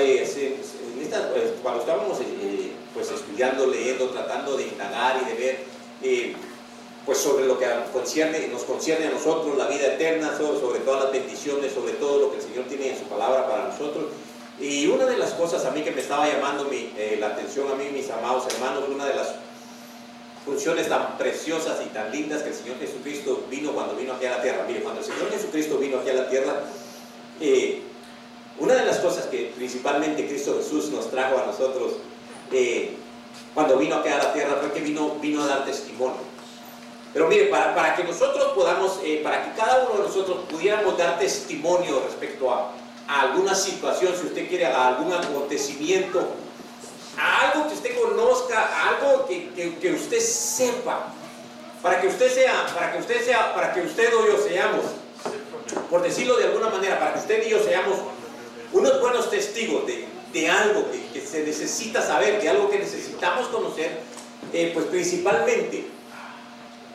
pues, pues, cuando estábamos eh, pues, estudiando, leyendo, tratando de indagar y de ver eh, pues sobre lo que nos concierne a nosotros, la vida eterna, sobre, todas las bendiciones, sobre todo lo que el Señor tiene en su palabra para nosotros. Y una de las cosas a mí que me estaba llamando eh, la atención a mí, mis amados hermanos, una de las funciones tan preciosas y tan lindas que el Señor Jesucristo vino cuando vino aquí a la tierra. Mire, cuando el Señor Jesucristo vino aquí a la tierra, una de las cosas que principalmente Cristo Jesús nos trajo a nosotros eh, cuando vino aquí a la tierra fue que vino, vino a dar testimonio. Pero mire, para, para que nosotros podamos, eh, para que cada uno de nosotros pudiéramos dar testimonio respecto a, a alguna situación, si usted quiere, a algún acontecimiento, a algo que usted conozca, algo que, que, usted sepa, para que usted sea, para que usted sea, para que usted o yo seamos, por decirlo de alguna manera, para que usted y yo seamos unos buenos testigos de, de algo que, que, se necesita saber, de algo que necesitamos conocer, eh, pues principalmente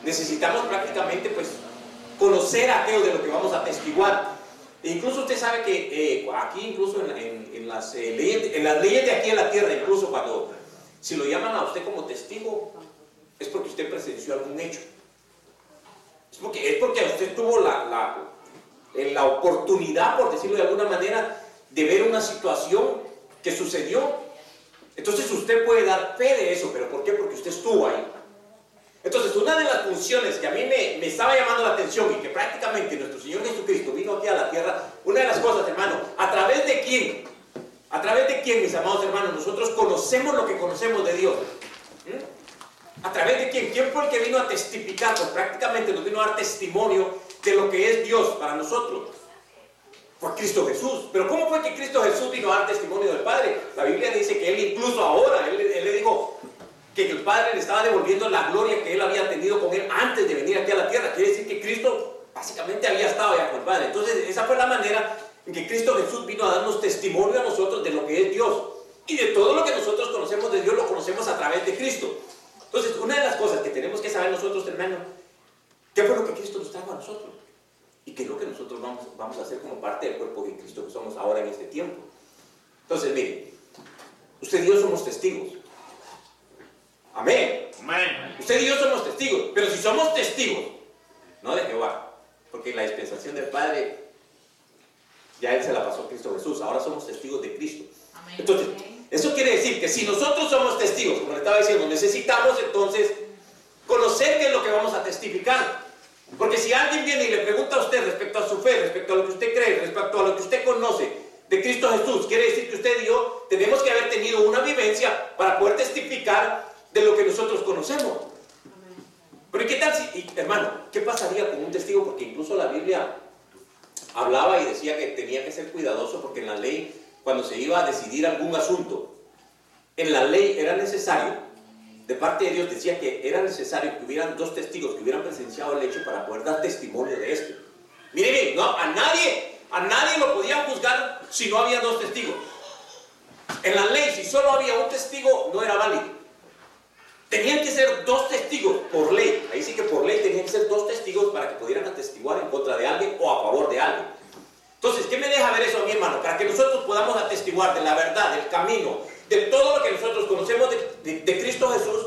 necesitamos prácticamente pues conocer aquello de lo que vamos a testiguar. E incluso usted sabe que eh, aquí, incluso en, las, eh, leyes, en las leyes de aquí en la tierra, incluso cuando si lo llaman a usted como testigo, es porque usted presenció algún hecho. Es porque, es porque usted tuvo la, la, la oportunidad, por decirlo de alguna manera, de ver una situación que sucedió. Entonces usted puede dar fe de eso, pero ¿por qué? Porque usted estuvo ahí. Entonces, una de las funciones que a mí me, me, estaba llamando la atención y que prácticamente nuestro Señor Jesucristo vino aquí a la tierra, una de las cosas, hermano, a través de quién, a través de quién, mis amados hermanos, nosotros conocemos lo que conocemos de Dios. ¿Mm? A través de quién, quién fue el que vino a testificar, pues prácticamente nos vino a dar testimonio de lo que es Dios para nosotros. Fue Cristo Jesús. Pero ¿cómo fue que Cristo Jesús vino a dar testimonio del Padre? La Biblia dice que Él incluso ahora, Él, él le dijo, que el Padre le estaba devolviendo la gloria que él había tenido con él antes de venir aquí a la tierra. Quiere decir que Cristo básicamente había estado ya con el Padre. Entonces, esa fue la manera en que Cristo Jesús vino a darnos testimonio a nosotros de lo que es Dios. Y de todo lo que nosotros conocemos de Dios lo conocemos a través de Cristo. Entonces, una de las cosas que tenemos que saber nosotros, hermano, ¿qué fue lo que Cristo nos trajo a nosotros? Y qué es lo que nosotros vamos, vamos a hacer como parte del cuerpo de Cristo que somos ahora en este tiempo. Entonces, mire, usted y yo somos testigos. Amén. Usted y yo somos testigos, pero si somos testigos, no de Jehová, porque la dispensación del Padre ya Él se la pasó a Cristo Jesús, ahora somos testigos de Cristo. Entonces, eso quiere decir que si nosotros somos testigos, como le estaba diciendo, necesitamos entonces conocer qué es lo que vamos a testificar. Porque si alguien viene y le pregunta a usted respecto a su fe, respecto a lo que usted cree, respecto a lo que usted conoce de Cristo Jesús, quiere decir que usted y yo tenemos que haber tenido una vivencia para poder testificar de lo que nosotros conocemos. Pero ¿qué tal si, hermano, qué pasaría con un testigo? Porque incluso la Biblia hablaba y decía que tenía que ser cuidadoso porque en la ley, cuando se iba a decidir algún asunto, en la ley era necesario, de parte de Dios decía que era necesario que hubieran dos testigos que hubieran presenciado el hecho para poder dar testimonio de esto. Mire bien, no, a nadie, a nadie lo podían juzgar si no había dos testigos. En la ley, si solo había un testigo, no era válido. Tenían que ser dos testigos por ley. Ahí sí que por ley tenían que ser dos testigos para que pudieran atestiguar en contra de alguien o a favor de alguien. Entonces, ¿qué me deja ver eso a mi hermano? Para que nosotros podamos atestiguar de la verdad, del camino, de todo lo que nosotros conocemos de, Cristo Jesús,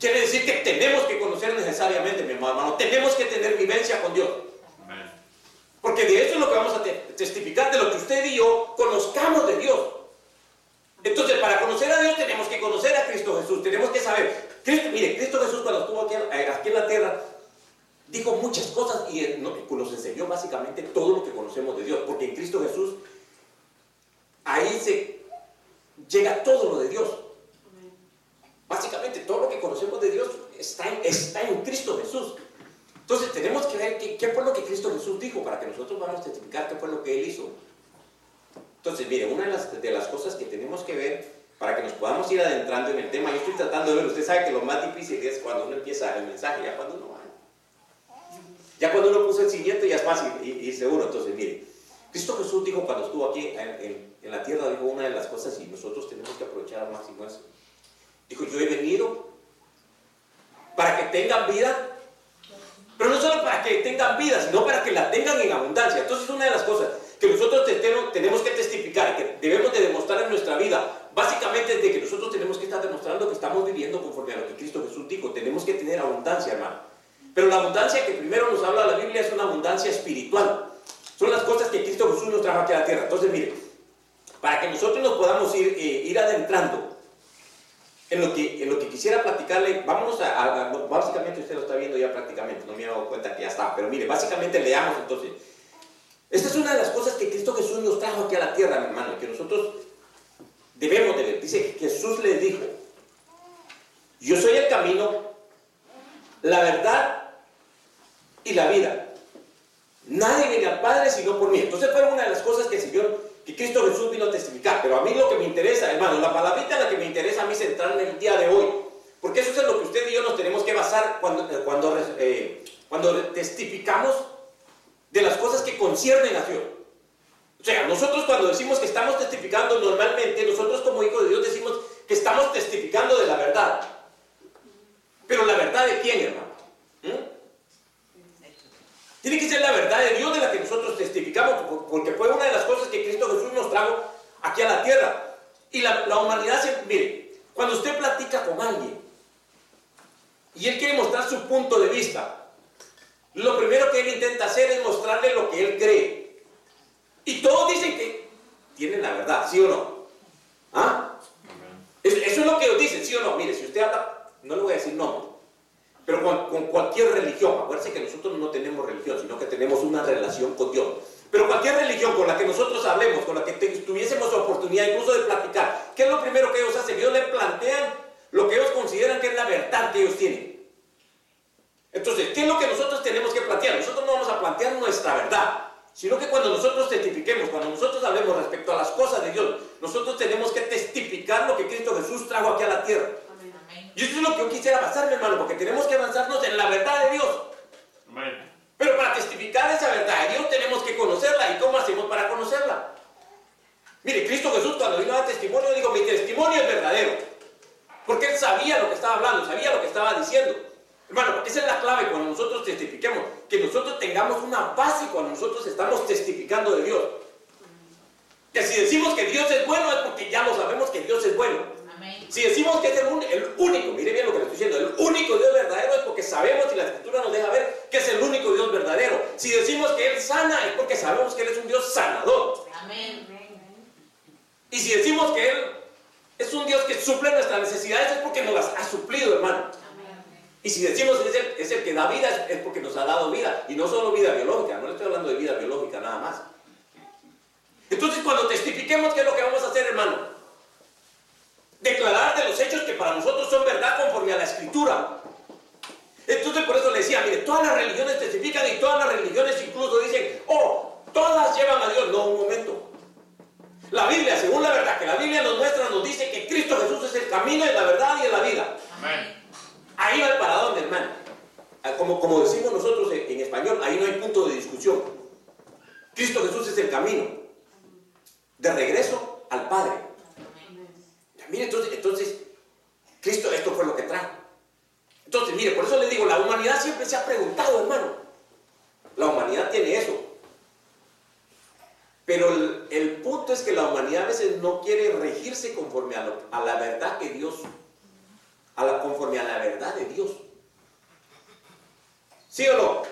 quiere decir que tenemos que conocer necesariamente, mi hermano. Tenemos que tener vivencia con Dios. Porque de eso es lo que vamos a testificar, de lo que usted y yo conozcamos de Dios. Entonces, para conocer a Dios tenemos que conocer a Cristo Jesús, tenemos que saber. Cristo, mire, Cristo Jesús cuando estuvo aquí, eh, en la tierra, dijo muchas cosas y nos enseñó básicamente todo lo que conocemos de Dios, porque en Cristo Jesús, ahí se llega todo lo de Dios. Básicamente todo lo que conocemos de Dios está en, está en Cristo Jesús. Entonces tenemos que ver qué, qué fue lo que Cristo Jesús dijo para que nosotros vamos a testificar qué fue lo que Él hizo. Entonces, mire, una de las, de las cosas que tenemos que ver para que nos podamos ir adentrando en el tema, yo estoy tratando de ver, usted sabe que lo más difícil es cuando uno empieza el mensaje, ya cuando uno va. Ya cuando uno puso el siguiente ya es fácil y, seguro. Entonces, mire, Cristo Jesús dijo cuando estuvo aquí en, la tierra, dijo una de las cosas y nosotros tenemos que aprovechar al máximo eso. Dijo, yo he venido para que tengan vida Pero no solo para que tengan vida, sino para que la tengan en abundancia. Entonces, una de las cosas que nosotros tenemos que testificar, que debemos de demostrar en nuestra vida, básicamente es de que nosotros tenemos que estar demostrando que estamos viviendo conforme a lo que Cristo Jesús dijo. Tenemos que tener abundancia, hermano. Pero la abundancia que primero nos habla la Biblia es una abundancia espiritual. Son las cosas que Cristo Jesús nos trajo aquí a la tierra. Entonces, mire, para que nosotros nos podamos ir, eh, ir adentrando en lo, que, en lo que quisiera platicarle, vámonos a, básicamente usted lo está viendo ya prácticamente, no me he dado cuenta que ya está, pero mire, básicamente leamos entonces. Esta es una de las cosas que Cristo Jesús nos trajo aquí a la tierra, mi hermano, que nosotros debemos de ver. Dice Jesús les dijo, yo soy el camino, la verdad y la vida. Nadie viene al Padre sino por mí. Entonces fue una de las cosas que el Señor que Cristo Jesús vino a testificar. Pero a mí lo que me interesa, hermano, la palabrita en la que me interesa a mí centrar en el día de hoy, porque eso es lo que usted y yo nos tenemos que basar cuando, eh, cuando, eh, cuando testificamos de las cosas que conciernen a Dios. O sea, nosotros cuando decimos que estamos testificando, normalmente nosotros como hijos de Dios decimos que estamos testificando de la verdad. Pero la verdad de quién, hermano? ¿Mm? Tiene que ser la verdad de Dios de la que nosotros testificamos, porque fue una de las cosas que Cristo Jesús nos trajo aquí a la tierra. Y la, humanidad, se, mire, cuando usted platica con alguien y él quiere mostrar su punto de vista, lo primero que él intenta hacer es mostrarle lo que él cree. Y todos dicen que tienen la verdad, ¿sí o no? ¿Ah? Eso, es lo que ellos dicen, ¿sí o no? Mire, si usted habla, no le voy a decir no, pero con, cualquier religión, acuérdense que nosotros no tenemos religión, sino que tenemos una relación con Dios. Pero cualquier religión con la que nosotros hablemos, con la que tuviésemos oportunidad incluso de platicar, ¿qué es lo primero que ellos hacen? Ellos le plantean lo que ellos consideran que es la verdad que ellos tienen. Entonces, ¿qué es lo que nosotros tenemos que plantear? Nosotros no vamos a plantear nuestra verdad, sino que cuando nosotros testifiquemos, cuando nosotros hablemos respecto a las cosas de Dios, nosotros tenemos que testificar lo que Cristo Jesús trajo aquí a la tierra. Y eso es lo que yo quisiera avanzar, hermano, porque tenemos que avanzarnos en la verdad de Dios. Pero para testificar esa verdad de Dios tenemos que conocerla. ¿Y cómo hacemos para conocerla? Mire, Cristo Jesús cuando vino a dar testimonio, digo, mi testimonio es verdadero. Porque él sabía lo que estaba hablando, sabía lo que estaba diciendo. Hermano, esa es la clave cuando nosotros testifiquemos, que nosotros tengamos una base cuando nosotros estamos testificando de Dios. Que si decimos que Dios es bueno es porque ya lo sabemos que Dios es bueno. Si decimos que es el, único, mire bien lo que le estoy diciendo, el único Dios verdadero es porque sabemos y la Escritura nos deja ver que es el único Dios verdadero. Si decimos que Él sana es porque sabemos que Él es un Dios sanador. Amén. Y si decimos que Él es un Dios que suple nuestras necesidades es porque nos las ha suplido, hermano. Y si decimos que es el, es el que da vida es porque nos ha dado vida. Y no solo vida biológica, no le estoy hablando de vida biológica nada más. Entonces cuando testifiquemos, ¿qué es lo que vamos a hacer, hermano? Declarar de los hechos que para nosotros son verdad conforme a la escritura. Entonces por eso le decía, mire, todas las religiones testifican y todas las religiones incluso dicen, oh, todas llevan a Dios. No, un momento. La Biblia, según la verdad que la Biblia nos muestra, nos dice que Cristo Jesús es el camino, y la verdad y la vida. Amén. Ahí va el paradón, hermano. Ah, como, como decimos nosotros en español, ahí no hay punto de discusión. Cristo Jesús es el camino de regreso al Padre. Mire, entonces, entonces, Cristo esto fue lo que trajo. Entonces, mire, por eso le digo, la humanidad siempre se ha preguntado, hermano. La humanidad tiene eso. Pero el, punto es que la humanidad a veces no quiere regirse conforme a, la verdad que Dios, a la, conforme a la verdad de Dios. ¿Sí o no?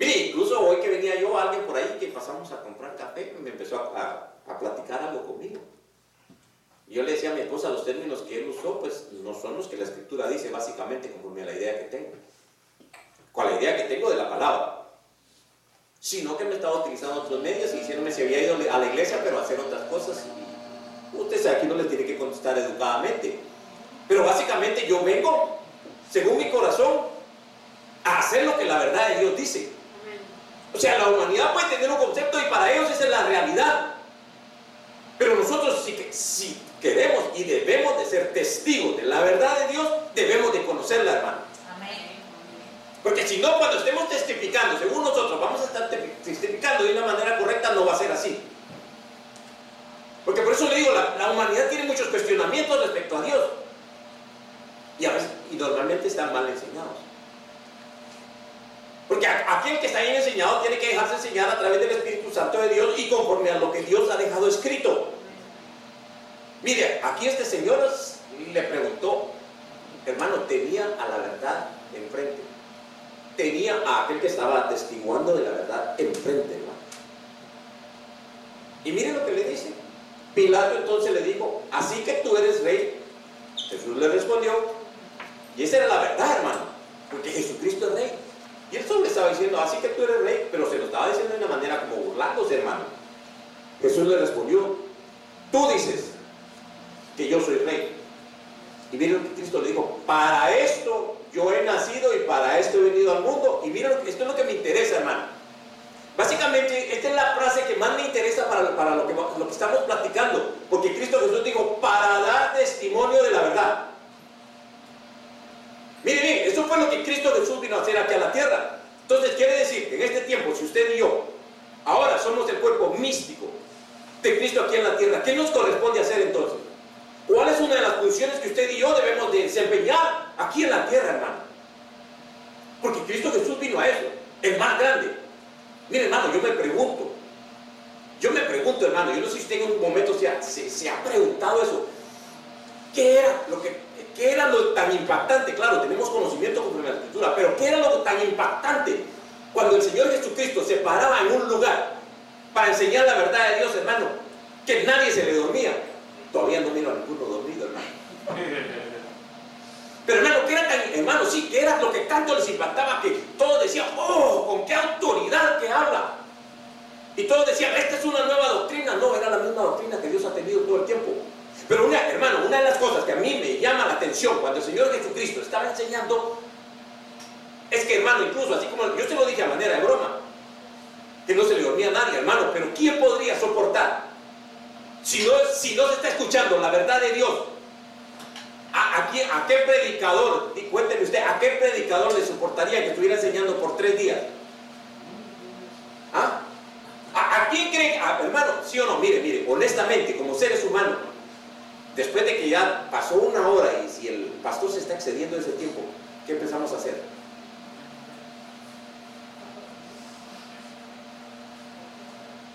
Mire, incluso hoy que venía yo, alguien por ahí que pasamos a comprar café, me empezó a, a platicar algo conmigo. Yo le decía a mi esposa, los términos que él usó, pues no son los que la escritura dice, básicamente, conforme a la idea que tengo. Con la idea que tengo de la palabra. Sino que me estaba utilizando otros medios y diciéndome si había ido a la iglesia, pero a hacer otras cosas. Usted sabe, aquí no le tiene que contestar educadamente. Pero básicamente yo vengo, según mi corazón, a hacer lo que la verdad de Dios dice. O sea, la humanidad puede tener un concepto y para ellos esa es la realidad. Pero nosotros si, si queremos y debemos de ser testigos de la verdad de Dios, debemos de conocerla, hermano. Amén. Porque si no, cuando estemos testificando, según nosotros vamos a estar testificando de una manera correcta, no va a ser así. Porque por eso le digo, la, humanidad tiene muchos cuestionamientos respecto a Dios. Y, a veces, y normalmente están mal enseñados. Porque aquel que está ahí enseñado tiene que dejarse enseñar a través del Espíritu Santo de Dios y conforme a lo que Dios ha dejado escrito. Mire, aquí este señor le preguntó, hermano, tenía a la verdad enfrente. Tenía a aquel que estaba atestiguando de la verdad enfrente, hermano. Y mire lo que le dice. Pilato entonces le dijo, así que tú eres rey. Jesús le respondió, y esa era la verdad, hermano, porque Jesucristo es rey. Y solo le estaba diciendo, así que tú eres rey, pero se lo estaba diciendo de una manera como burlándose, hermano. Jesús le respondió, tú dices que yo soy rey. Y miren lo que Cristo le dijo, para esto yo he nacido y para esto he venido al mundo. Y miren, esto es lo que me interesa, hermano. Básicamente, esta es la frase que más me interesa para, lo, que, lo que estamos platicando. Porque Cristo Jesús dijo, para dar testimonio de la verdad. Miren, miren, eso fue lo que Cristo Jesús vino a hacer aquí a la tierra. Entonces quiere decir que en este tiempo, si usted y yo, ahora somos el cuerpo místico de Cristo aquí en la tierra, ¿qué nos corresponde hacer entonces? ¿Cuál es una de las funciones que usted y yo debemos de desempeñar aquí en la tierra, hermano? Porque Cristo Jesús vino a eso, el más grande. Mire, hermano, yo me pregunto, yo me pregunto, hermano, yo no sé si usted en un momento se ha preguntado eso. ¿Qué era lo que ¿Qué era lo tan impactante? Claro, tenemos conocimiento conforme a la escritura, pero ¿qué era lo tan impactante cuando el Señor Jesucristo se paraba en un lugar para enseñar la verdad de Dios, hermano? Que nadie se le dormía. Todavía no miro a ninguno dormido, hermano. Pero hermano, ¿qué era tan, hermano, sí, ¿qué era lo que tanto les impactaba que todos decían, oh, con qué autoridad que habla? Y todos decían, esta es una nueva doctrina. No, era la misma doctrina que Dios ha tenido todo el tiempo. Pero una, hermano, una de las cosas que a mí me llama la atención cuando el Señor Jesucristo estaba enseñando es que, hermano, incluso así como yo se lo dije a manera de broma, que no se le dormía a nadie, hermano, pero ¿quién podría soportar? Si no, si no se está escuchando la verdad de Dios, ¿a, a, qué predicador, cuénteme usted, a qué predicador le soportaría que estuviera enseñando por tres días? ¿Ah? ¿A, ¿A, quién cree, hermano, sí o no? Mire, mire, honestamente, como seres humanos, Después de que ya pasó una hora y si el pastor se está excediendo ese tiempo, ¿qué empezamos a hacer?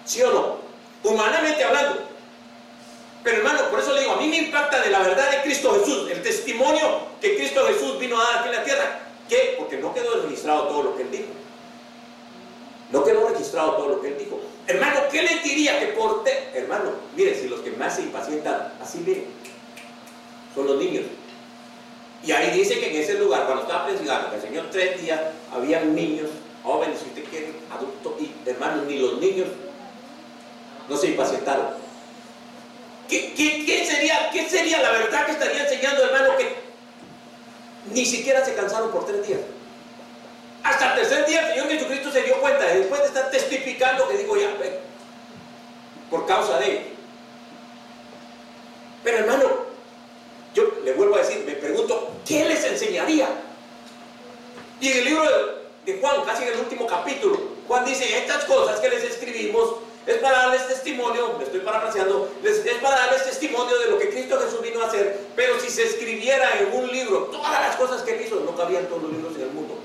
¿Sí o no? Humanamente hablando. Pero hermano, por eso le digo, a mí me impacta de la verdad de Cristo Jesús, el testimonio que Cristo Jesús vino a dar aquí en la tierra. ¿Qué? Porque no quedó registrado todo lo que él dijo. No quedó registrado todo lo que él dijo. Hermano, ¿qué le diría que por te... Hermano, mire, si los que más se impacientan, así miren, son los niños. Y ahí dice que en ese lugar, cuando estaba predicando, que el Señor tres días, había niños, jóvenes, si usted quiere, adultos, y hermanos, ni los niños no se impacientaron. ¿Qué, qué, sería, ¿Qué sería la verdad que estaría enseñando, hermano, que ni siquiera se cansaron por tres días? Hasta el tercer día el Señor Jesucristo se dio cuenta, después de estar testificando, que digo ya, por causa de él. Pero hermano, yo le vuelvo a decir, me pregunto, ¿qué les enseñaría? Y en el libro de, Juan, casi en el último capítulo, Juan dice, estas cosas que les escribimos es para darles testimonio, me estoy parafraseando, es para darles testimonio de lo que Cristo Jesús vino a hacer, pero si se escribiera en un libro todas las cosas que él hizo, no cabían todos los libros en el mundo.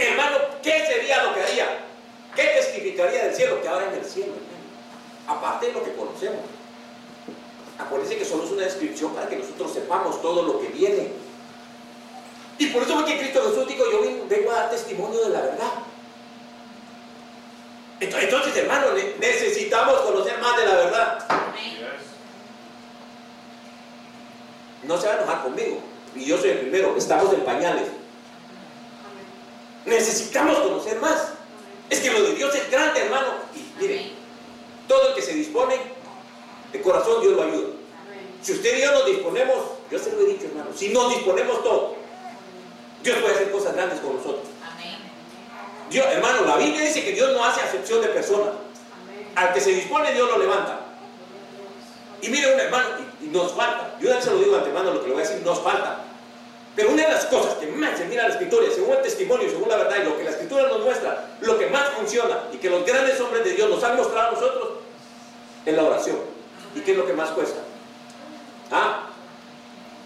Hermano, ¿qué sería lo que haría? ¿Qué testificaría del cielo? Que ahora en el cielo, Aparte de lo que conocemos. Acuérdense que solo es una descripción para que nosotros sepamos todo lo que viene. Y por eso que Cristo Jesús dijo, yo vengo a dar testimonio de la verdad. Entonces, hermano, necesitamos conocer más de la verdad. No se va a enojar conmigo. Y yo soy el primero, estamos en pañales. Necesitamos conocer más. Es que lo de Dios es grande, hermano. Y mire, todo el que se dispone, de corazón Dios lo ayuda. Si usted y yo nos disponemos, yo se lo he dicho, hermano, si nos disponemos todos, Dios puede hacer cosas grandes con nosotros. Dios, hermano, la Biblia dice que Dios no hace acepción de personas. Al que se dispone, Dios lo levanta. Y mire, un hermano, y, nos falta. Yo ya se lo digo ante hermano lo que le voy a decir, nos falta. Pero una de las cosas que más se mira la escritura, según el testimonio, según la verdad y lo que la escritura nos muestra, lo que más funciona y que los grandes hombres de Dios nos han mostrado a nosotros, es la oración. ¿Y qué es lo que más cuesta? ¿Ah?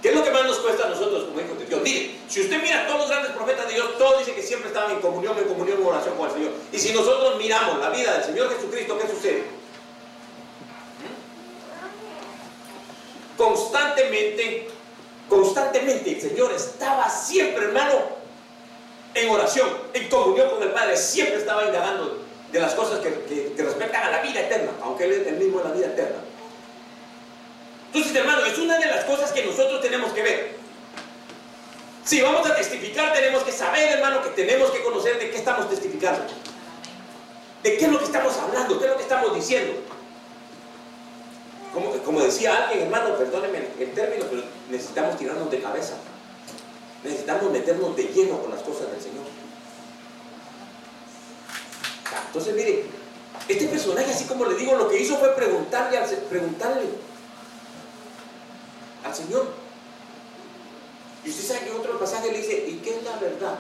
¿Qué es lo que más nos cuesta a nosotros como hijos de Dios? Mire, si usted mira a todos los grandes profetas de Dios, todos dicen que siempre estaban en comunión, en comunión, en oración con el Señor. Y si nosotros miramos la vida del Señor Jesucristo, ¿qué sucede? Constantemente, constantemente el Señor estaba siempre, hermano, en oración, en comunión con el Padre, siempre estaba indagando de las cosas que, que, a la vida eterna, aunque Él es el mismo en la vida eterna. Entonces, hermano, es una de las cosas que nosotros tenemos que ver. Si vamos a testificar, tenemos que saber, hermano, que tenemos que conocer de qué estamos testificando. De qué es lo que estamos hablando, qué es lo que estamos diciendo. Como, decía alguien, hermano, perdónenme el término, pero necesitamos tirarnos de cabeza. Necesitamos meternos de lleno con las cosas del Señor. Entonces, mire, este personaje, así como le digo, lo que hizo fue preguntarle, preguntarle al Señor. Y usted sabe que otro pasaje le dice, ¿y qué es la verdad?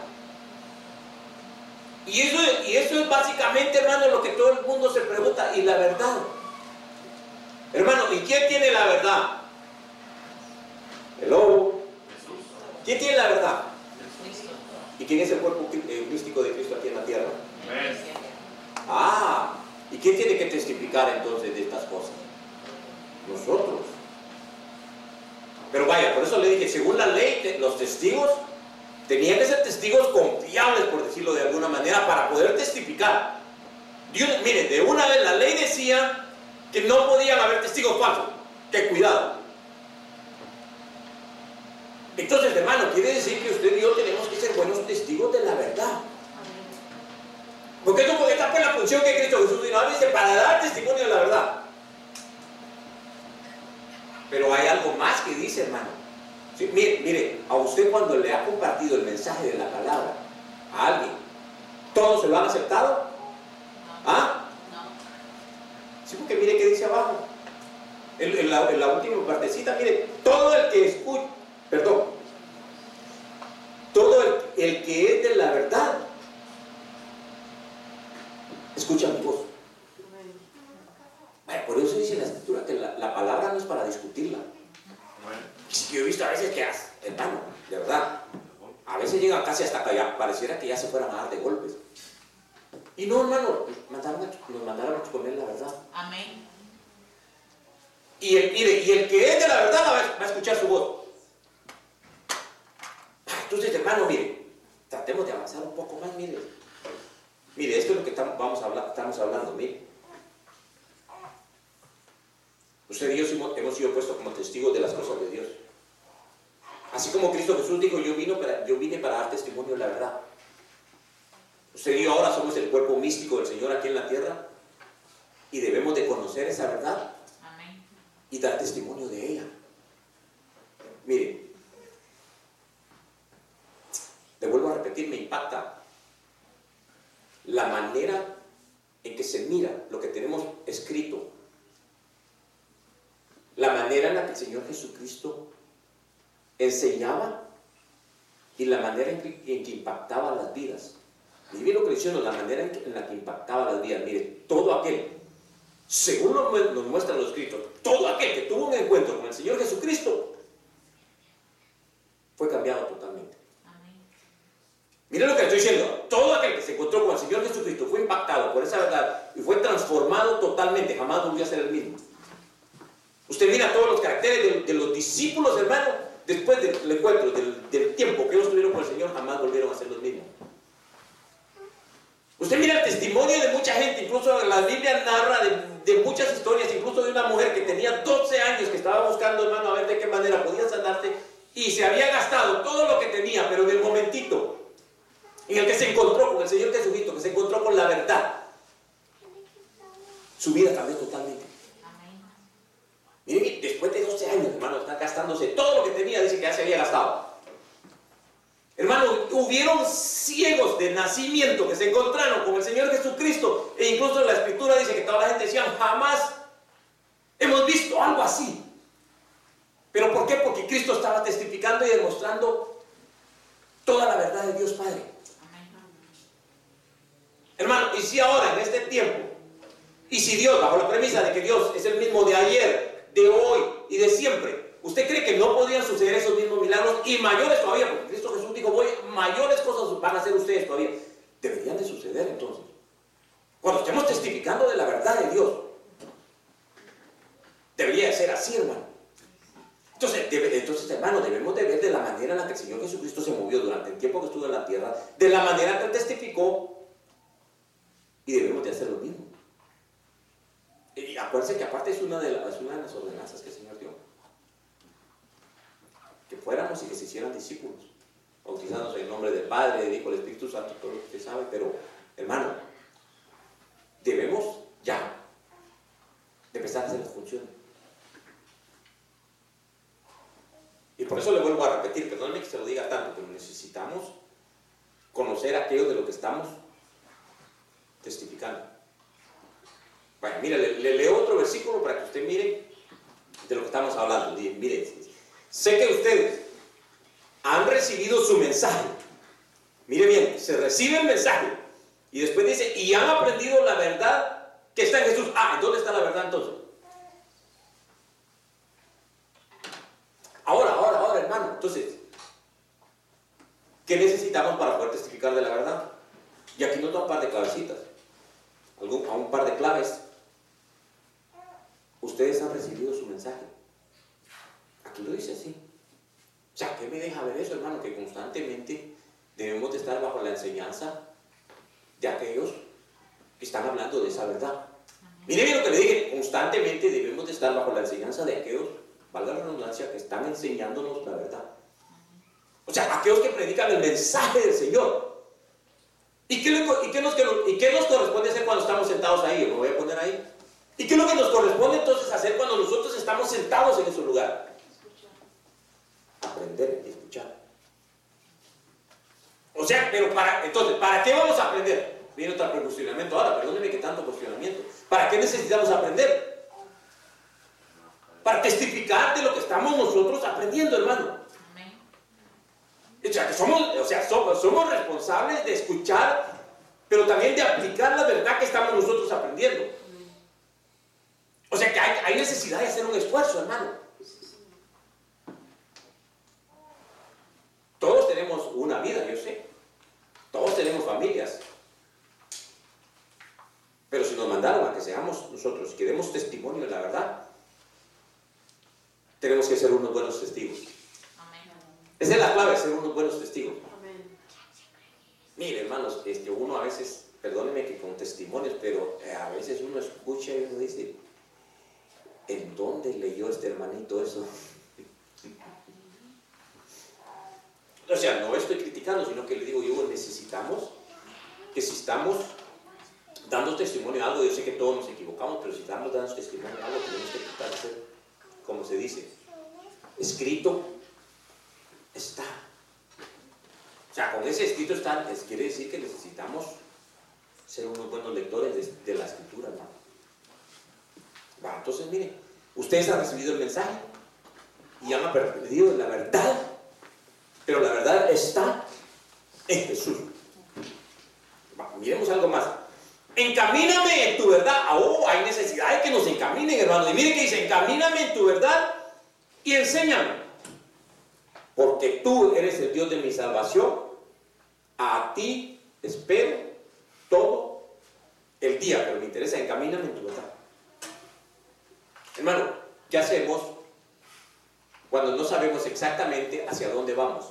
Y eso, y eso es básicamente, hermano, lo que todo el mundo se pregunta, ¿y la verdad? Hermano, ¿y quién tiene la verdad? El lobo. ¿Quién tiene la verdad? ¿Y quién es el cuerpo eh, místico de Cristo aquí en la tierra? Ah, ¿y quién tiene que testificar entonces de estas cosas? Nosotros. Pero vaya, por eso le dije, según la ley, los testigos tenían que ser testigos confiables, por decirlo de alguna manera, para poder testificar. Dios, mire, de una vez la ley decía que no podían haber testigos falsos. Que cuidado. Entonces, hermano, quiere decir que usted y yo tenemos que ser buenos testigos de la verdad. Porque esto porque está por la función que Cristo Jesús vino a dice para dar testimonio de la verdad. Pero hay algo más que dice, hermano. mire, mire, a usted cuando le ha compartido el mensaje de la palabra a alguien, ¿todos se lo han aceptado? ¿Ah? Sí, porque mire qué dice abajo. En, la, última partecita, mire, todo el que escucha, perdón, todo el, que es de la verdad escucha mi voz. por eso dice la escritura que la, palabra no es para discutirla. Yo he visto a veces que, hermano, de verdad, a veces llegan casi hasta que pareciera que ya se fueran a dar de golpes. Y no, hermano, nos mandaron a exponer la verdad. Amén. Y el, y el que es de la verdad va a escuchar su voz. Entonces, hermano, mire, tratemos de avanzar un poco más, mire. Mire, esto es lo que estamos, vamos a hablar, estamos hablando, mire. Usted y yo hemos sido puestos como testigos de las cosas de Dios. Así como Cristo Jesús dijo, yo, vino para, yo vine para dar testimonio de la verdad. Usted y yo ahora somos el cuerpo místico del Señor aquí en la tierra y debemos de conocer esa verdad y dar testimonio de ella. Mire, te vuelvo a repetir, me impacta la manera en que se mira lo que tenemos escrito, la manera en la que el Señor Jesucristo enseñaba y la manera en que, impactaba las vidas. Que diciendo, la manera en, la que impactaba las vidas. Mire, todo aquel, según nos, nos muestran los escritos, todo aquel que tuvo un encuentro con el Señor Jesucristo fue cambiado totalmente. Miren lo que estoy diciendo. Todo aquel que se encontró con el Señor Jesucristo fue impactado por esa verdad y fue transformado totalmente. Jamás volvió a ser el mismo. Usted mira todos los caracteres de, los discípulos, hermano, después del encuentro, del, tiempo que ellos tuvieron con el Señor, jamás volvieron a ser los mismos. Usted mira el testimonio de mucha gente, incluso la Biblia narra de, muchas historias, incluso de una mujer que tenía 12 años, que estaba buscando, hermano, a ver de qué manera podía sanarse, y se había gastado todo lo que tenía, pero en el momentito en el que se encontró con el Señor Jesucristo, que se encontró con la verdad, su vida cambió totalmente. Miren, después de 12 años, hermano, está gastándose todo lo que tenía, dice que ya se había gastado. Hermano, hubieron ciegos de nacimiento que se encontraron con el Señor Jesucristo, e incluso la escritura dice que toda la gente decía, jamás hemos visto algo así. ¿Pero por qué? Porque Cristo estaba testificando y demostrando toda la verdad de Dios Padre. Hermano, y si ahora, en este tiempo, y si Dios, bajo la premisa de que Dios es el mismo de ayer, de hoy y de siempre, ¿Usted cree que no podían suceder esos mismos milagros y mayores todavía? Porque Cristo Jesús dijo, voy, mayores cosas van a hacer ustedes todavía. Deberían de suceder entonces. Cuando estemos testificando de la verdad de Dios. Debería de ser así, hermano. Entonces, entonces, hermano, debemos de ver de la manera en la que el Señor Jesucristo se movió durante el tiempo que estuvo en la tierra, de la manera que testificó, y debemos de hacer lo mismo. Y acuérdense que aparte es una de, las, una de las ordenanzas que el Señor. Fuéramos y que se hicieran discípulos, bautizándose en nombre del Padre, del Hijo, del Espíritu Santo, todo lo que usted sabe, pero, hermano, debemos ya empezar a hacer las funciones. Y por eso le vuelvo a repetir, perdónenme que se lo diga tanto, pero necesitamos conocer aquello de lo que estamos testificando. Bueno, mire, le, leo otro versículo para que usted mire de lo que estamos hablando. Mire, sé que ustedes han recibido su mensaje. Mire bien, se recibe el mensaje. Y después dice, y han aprendido la verdad que está en Jesús. Ah, ¿dónde está la verdad entonces? Ahora, ahora, ahora, hermano. Entonces, ¿qué necesitamos para poder testificar de la verdad? Y aquí nos da un par de clavecitas, algún, un par de claves. Ustedes han recibido su mensaje. Aquí lo dice así. O sea, ¿qué me deja ver eso, hermano? Que constantemente debemos de estar bajo la enseñanza de aquellos que están hablando de esa verdad. Mire bien lo que le dije, constantemente debemos de estar bajo la enseñanza de aquellos valga la redundancia, que están enseñándonos la verdad. O sea, aquellos que predican el mensaje del Señor. ¿Y qué, y qué, nos, ¿Y qué nos corresponde hacer cuando estamos sentados ahí? Lo voy a poner ahí. ¿Y qué es lo que nos corresponde entonces hacer cuando nosotros estamos sentados en ese lugar? Aprender y escuchar. O sea, pero para, entonces, ¿para qué vamos a aprender? Viene otro cuestionamiento ahora, perdóneme que tanto cuestionamiento. ¿Para qué necesitamos aprender? para testificar de lo que estamos nosotros aprendiendo, hermano. O sea, que somos, o sea, somos, responsables de escuchar, pero también de aplicar la verdad que estamos nosotros aprendiendo. O sea que hay necesidad de hacer un esfuerzo, hermano. Todos tenemos una vida, yo sé. Todos tenemos familias. Pero si nos mandaron a que seamos nosotros, que demos testimonio de la verdad, tenemos que ser unos buenos testigos. Esa es la clave, ser unos buenos testigos. Mire, hermanos, este, uno a veces, perdónenme que con testimonios, pero eh, a veces uno escucha y uno dice, ¿en dónde leyó este hermanito eso? O sea, no estoy criticando, sino que le digo yo, necesitamos que si estamos dando testimonio de algo, yo sé que todos nos equivocamos, pero si estamos dando testimonio de algo, tenemos que tratar como se dice, escrito está. O sea, con ese escrito está, quiere decir que necesitamos ser unos buenos lectores de, la escritura, ¿no? entonces, miren, ustedes han recibido el mensaje y han aprendido la verdad, pero la verdad está en Jesús. miremos algo más. Encamíname en tu verdad. Oh, hay necesidad de que nos encaminen, hermano. Y mire que dice, encamíname en tu verdad y enséñame. Porque tú eres el Dios de mi salvación. A ti espero todo el día. Pero me interesa, encamíname en tu verdad. Hermano, ¿qué hacemos cuando no sabemos exactamente hacia dónde vamos?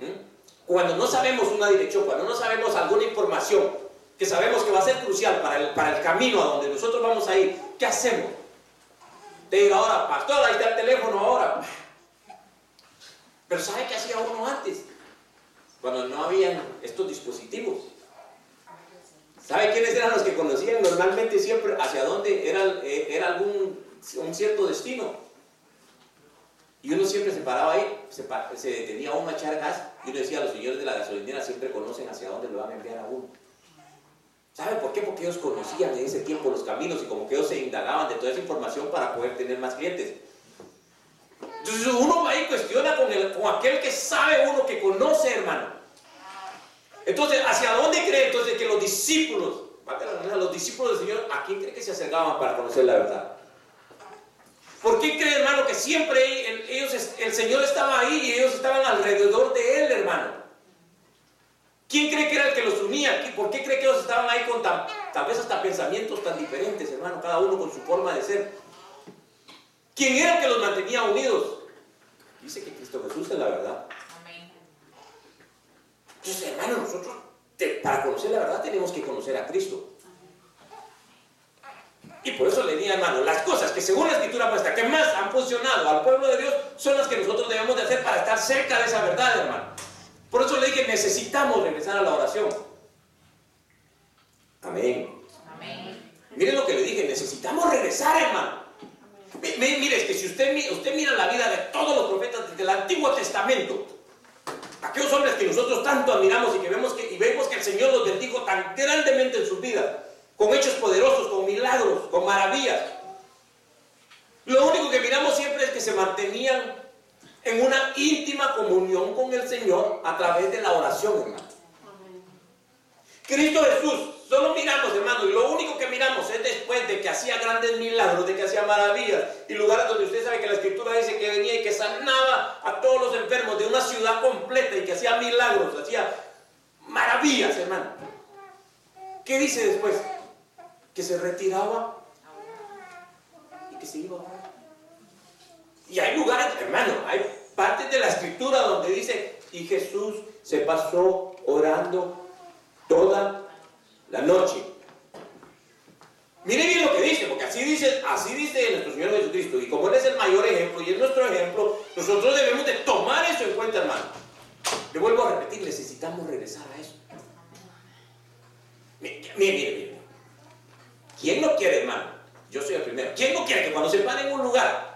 ¿Mm? Cuando no sabemos una dirección, cuando no sabemos alguna información que sabemos que va a ser crucial para el, para el camino a donde nosotros vamos a ir, ¿qué hacemos? Te digo ahora, pastor, ahí está el teléfono ahora. Pero ¿sabe qué hacía uno antes? Cuando no habían estos dispositivos. ¿Sabe quiénes eran los que conocían normalmente siempre hacia dónde era, eh, era algún un cierto destino? Y uno siempre se paraba ahí, se, se detenía uno a echar gas y uno decía, los señores de la gasolinera siempre conocen hacia dónde lo van a enviar a uno. ¿Sabe por qué? Porque ellos conocían en ese tiempo los caminos y como que ellos se indagaban de toda esa información para poder tener más clientes. Entonces uno ahí cuestiona con, con aquel que sabe uno, que conoce, hermano. Entonces, ¿hacia dónde cree entonces que los discípulos, los discípulos del Señor, a quién cree que se acercaban para conocer la verdad? ¿Por qué cree, hermano, que siempre ellos, el Señor estaba ahí y ellos estaban alrededor de Él, hermano? ¿Quién cree que era el que los unía? ¿Por qué cree que ellos estaban ahí con tal vez hasta pensamientos tan diferentes, hermano? Cada uno con su forma de ser. ¿Quién era el que los mantenía unidos? Dice que Cristo Jesús es la verdad. Amén. Entonces, hermano, nosotros para conocer la verdad tenemos que conocer a Cristo. Y por eso le digo, hermano, las cosas que según la escritura muestra que más han funcionado al pueblo de Dios son las que nosotros debemos de hacer para estar cerca de esa verdad, hermano. Por eso le dije, necesitamos regresar a la oración. Amén. Amén. Miren lo que le dije, necesitamos regresar, hermano. Mire, es que si usted, usted mira la vida de todos los profetas del Antiguo Testamento, aquellos hombres que nosotros tanto admiramos y que vemos que, y vemos que el Señor los bendijo tan grandemente en su vida, con hechos poderosos, con milagros, con maravillas. Lo único que miramos siempre es que se mantenían en una íntima comunión con el Señor a través de la oración, hermano. Cristo Jesús, solo miramos, hermano, y lo único que miramos es después de que hacía grandes milagros, de que hacía maravillas, y lugares donde usted sabe que la Escritura dice que venía y que sanaba a todos los enfermos de una ciudad completa y que hacía milagros, hacía maravillas, hermano. ¿Qué dice después? Que se retiraba y que se iba. Y hay lugares, hermano, hay partes de la escritura donde dice, y Jesús se pasó orando toda la noche. Mire bien lo que dice, porque así dice, así dice nuestro Señor Jesucristo. Y como Él es el mayor ejemplo y es nuestro ejemplo, nosotros debemos de tomar eso en cuenta, hermano. Le vuelvo a repetir, necesitamos regresar a eso. Mire, mire, mire. ¿Quién no quiere, hermano? Yo soy el primero. ¿Quién no quiere que cuando se pare en un lugar,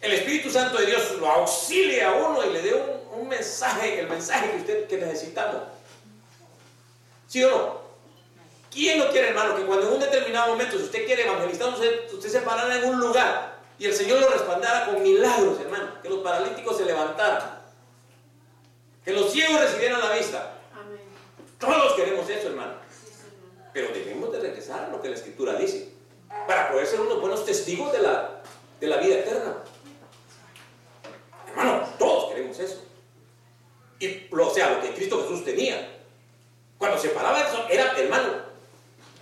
el Espíritu Santo de Dios lo auxilie a uno y le dé un, mensaje, el mensaje que usted que necesitamos? ¿Sí o no? ¿Quién no quiere, hermano, que cuando en un determinado momento, si usted quiere evangelizar, usted, usted se parara en un lugar y el Señor lo respaldara con milagros, hermano? Que los paralíticos se levantaran, que los ciegos recibieran la vista. Amén. Todos queremos eso, hermano. Pero debemos de regresar la Escritura dice, para poder ser unos buenos testigos de la, de la vida eterna. Hermano, todos queremos eso. Y, o sea, lo que Cristo Jesús tenía. Cuando se paraba, era hermano.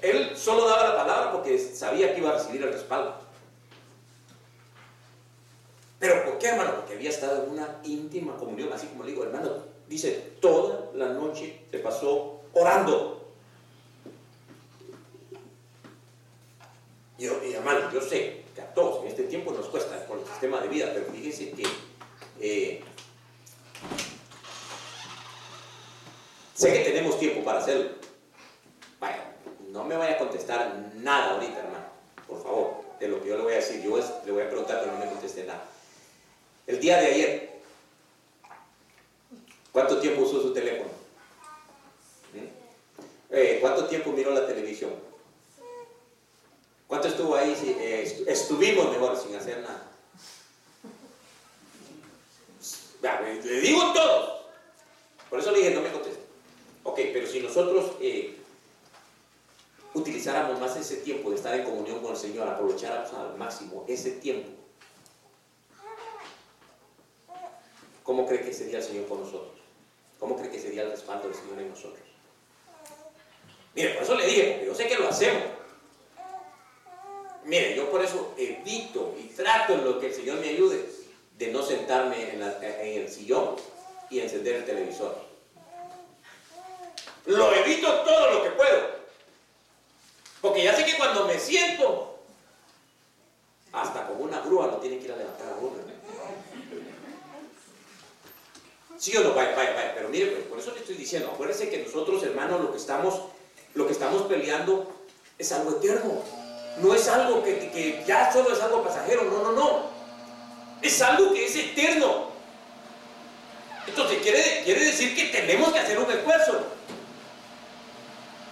Él solo daba la palabra porque sabía que iba a recibir el respaldo. Pero ¿por qué, hermano? Porque había estado en una íntima comunión, así como le digo, hermano, dice, toda la noche se pasó orando. Y, hermano, yo sé que a todos en este tiempo nos cuesta con el sistema de vida, pero fíjense que eh, sé que tenemos tiempo para hacerlo. Vaya, no me vaya a contestar nada ahorita, hermano, por favor, de lo que yo le voy a decir. Yo le voy a preguntar, pero no me conteste nada. El día de ayer, ¿cuánto tiempo usó su teléfono? ¿Mm? Eh, ¿Cuánto tiempo miró la televisión? ¿Cuánto estuvo ahí? Eh, estuvimos mejor sin hacer nada. Le digo todo. Por eso le dije, no me conteste. Ok, pero si nosotros eh, utilizáramos más ese tiempo de estar en comunión con el Señor, aprovecháramos al máximo ese tiempo, ¿cómo cree que sería el Señor con nosotros? ¿Cómo cree que sería el respaldo del Señor en nosotros? Mire, por eso le dije, porque yo sé que lo hacemos. Mire, yo por eso evito y trato en lo que el Señor me ayude de no sentarme en, el sillón y encender el televisor. Lo evito todo lo que puedo. Porque ya sé que cuando me siento, hasta con una grúa lo tiene que ir a levantar a uno. ¿Sí o no? Vaya, vaya, vaya. Pero mire, pues, por eso diciendo, acuérdense que nosotros, hermanos, lo que estamos, lo que estamos peleando es algo eterno. No es algo que, ya solo es algo pasajero, no, no, no. Es algo que es eterno. Entonces quiere, quiere decir que tenemos que hacer un esfuerzo.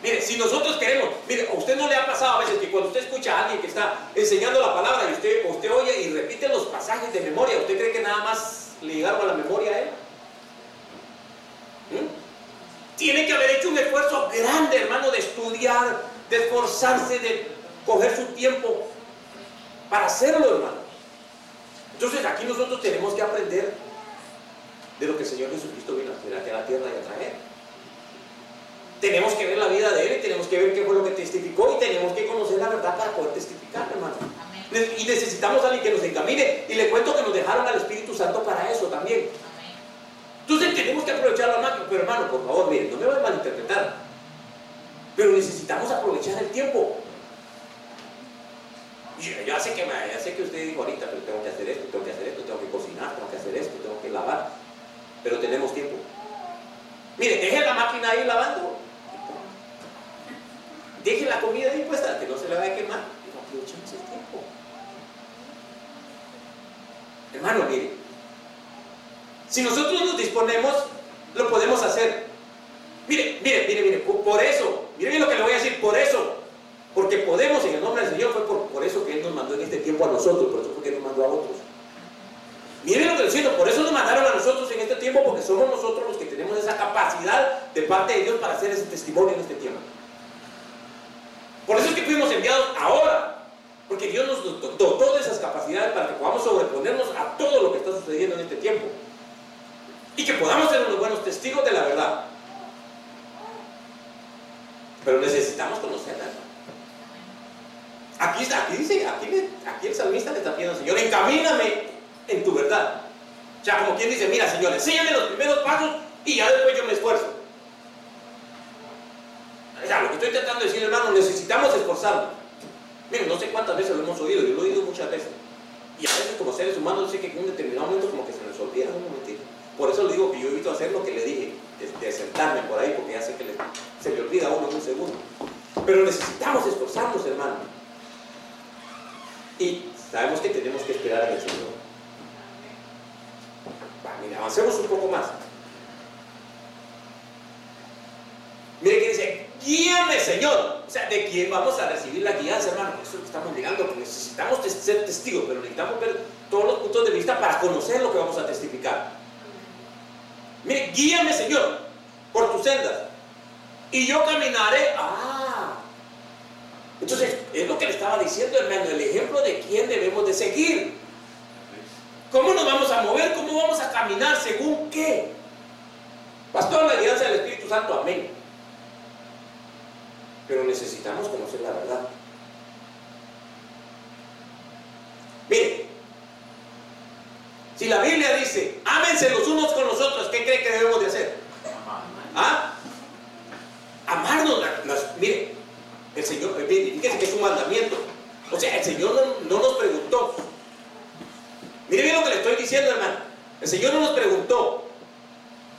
Mire, si nosotros queremos, mire, a usted no le ha pasado a veces que cuando usted escucha a alguien que está enseñando la palabra y usted, usted oye y repite los pasajes de memoria, ¿usted cree que nada más le llegaron a la memoria a él? ¿Mm? Tiene que haber hecho un esfuerzo grande, hermano, de estudiar, de esforzarse, de coger su tiempo para hacerlo, hermano. Entonces aquí nosotros tenemos que aprender de lo que el Señor Jesucristo vino a hacer aquí a la tierra y a traer. Tenemos que ver la vida de Él y tenemos que ver qué fue lo que testificó y tenemos que conocer la verdad para poder testificar, hermano. Y necesitamos a alguien que nos encamine. Y le cuento que nos dejaron al Espíritu Santo para eso también. Entonces tenemos que aprovechar la máquina. Pero hermano, por favor, miren, no me vayan a malinterpretar. Pero necesitamos aprovechar el tiempo. Ya sé, que ya sé que usted dijo ahorita, pero tengo que hacer esto, tengo que hacer esto, tengo que cocinar, tengo que hacer esto, tengo que lavar. Pero tenemos tiempo. Mire, deje la máquina ahí lavando. Deje la comida ahí puesta, que no se le vaya a quemar. Pero aprovechemos el tiempo. Hermano, mire, si nosotros nos disponemos, lo podemos hacer. Mire, mire, mire, mire, por eso, mire bien lo que le voy a decir, por eso, porque podemos en el nombre del Señor, fue por, eso que Él nos mandó en este tiempo a nosotros, por eso fue que nos mandó a otros. Mire lo que le diciendo, por eso nos mandaron a nosotros en este tiempo, porque somos nosotros los que tenemos esa capacidad de parte de Dios para hacer ese testimonio en este tiempo. Por eso es que fuimos enviados ahora, porque Dios nos dotó de esas capacidades para que podamos sobreponernos a todo lo que está sucediendo en este tiempo. Y que podamos ser unos buenos testigos de la verdad. Pero necesitamos conocerla. Aquí, aquí dice, aquí, el salmista le está pidiendo Señor, encamíname en tu verdad. Sea, como quien dice, mira Señor, enséñame los primeros pasos y ya después yo me esfuerzo. O sea, lo que estoy tratando de decir, hermano, necesitamos esforzarnos. Miren, no sé cuántas veces lo hemos oído, yo lo he oído muchas veces. Y a veces como seres humanos, sé que en un determinado momento como que se nos olvida un momentito. Por eso le digo que yo evito hacer lo que le dije, de, sentarme por ahí, porque ya sé que se me olvida uno en un segundo. Pero necesitamos esforzarnos, hermano. Y sabemos que tenemos que esperar en el Señor. mira, avancemos un poco más. Mire que dice, guíame Señor. O sea, ¿de quién vamos a recibir la guianza, hermano? Eso es lo que estamos llegando, necesitamos ser testigos, pero necesitamos ver todos los puntos de vista para conocer lo que vamos a testificar. Mire, guíame Señor por tus sendas y yo caminaré. Ah, entonces es lo que le estaba diciendo, hermano, el ejemplo de quién debemos de seguir. ¿Cómo nos vamos a mover? ¿Cómo vamos a caminar? ¿Según qué? Pastor, la guianza del Espíritu Santo, amén pero necesitamos conocer la verdad. Mire, si la Biblia dice, ámense los unos con los otros, ¿qué cree que debemos de hacer? ¿Ah? Amarnos. mire, el Señor, fíjense que es un mandamiento. O sea, el Señor no, nos preguntó. Mire bien lo que le estoy diciendo, hermano. El Señor no nos preguntó.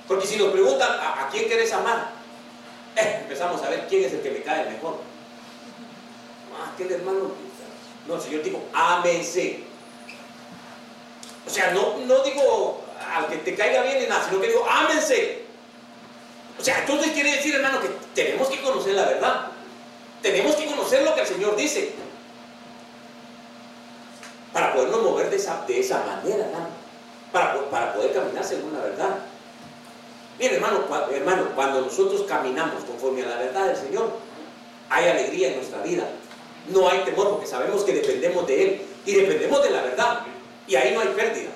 Porque si nos preguntan, ¿a, quién quieres amar? empezamos a ver quién es el que me cae mejor. Ah, aquel hermano. No, el Señor dijo, ámense. O sea, no, no digo al que te caiga bien ni nada, sino que digo, ámense. O sea, entonces quiere decir, hermano, que tenemos que conocer la verdad. Tenemos que conocer lo que el Señor dice. Para podernos mover de esa, de esa manera, hermano. Para, para poder caminar según la verdad. Mire, hermano, hermano, cuando nosotros caminamos conforme a la verdad del Señor, hay alegría en nuestra vida. No hay temor porque sabemos que dependemos de Él y dependemos de la verdad. Y ahí no hay pérdida.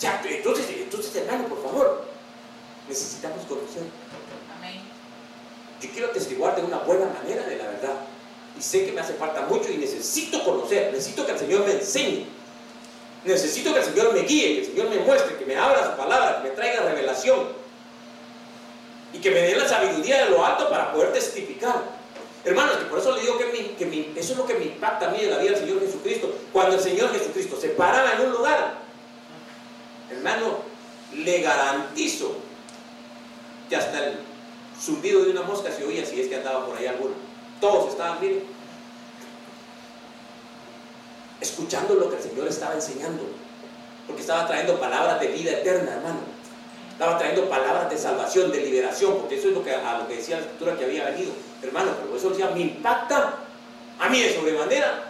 Ya, entonces, entonces, hermano, por favor, necesitamos conocer. Amén. Yo quiero testiguar de una buena manera de la verdad. Y sé que me hace falta mucho y necesito conocer, necesito que el Señor me enseñe Necesito que el Señor me guíe, que el Señor me muestre, que me abra su palabra, que me traiga revelación. Y que me dé la sabiduría de lo alto para poder testificar. Hermanos, que por eso le digo que, eso es lo que me impacta a mí en la vida del Señor Jesucristo. Cuando el Señor Jesucristo se paraba en un lugar, hermano, le garantizo que hasta el zumbido de una mosca se oía si es que andaba por ahí alguno. Todos estaban, miren, escuchando lo que el Señor estaba enseñando. Porque estaba trayendo palabras de vida eterna, hermano. Estaba trayendo palabras de salvación, de liberación, porque eso es lo que, a lo que decía la escritura que había venido. Hermano, pero eso decía, me impacta a mí de sobremanera.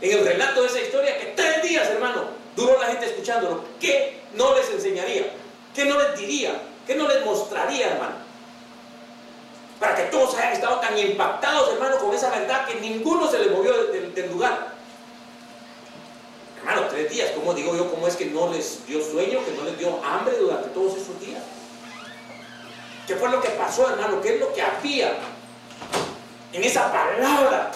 En el relato de esa historia, que tres días, hermano, duró la gente escuchándolo. ¿Qué no les enseñaría? ¿Qué no les diría? ¿Qué no les mostraría, hermano? Para que todos hayan estado tan impactados, hermano, con esa verdad que ninguno se le movió del lugar. Hermano, tres días. ¿Cómo digo yo? ¿Cómo es que no les dio sueño, que no les dio hambre durante todos esos días? ¿Qué fue lo que pasó, hermano? ¿Qué es lo que había en esa palabra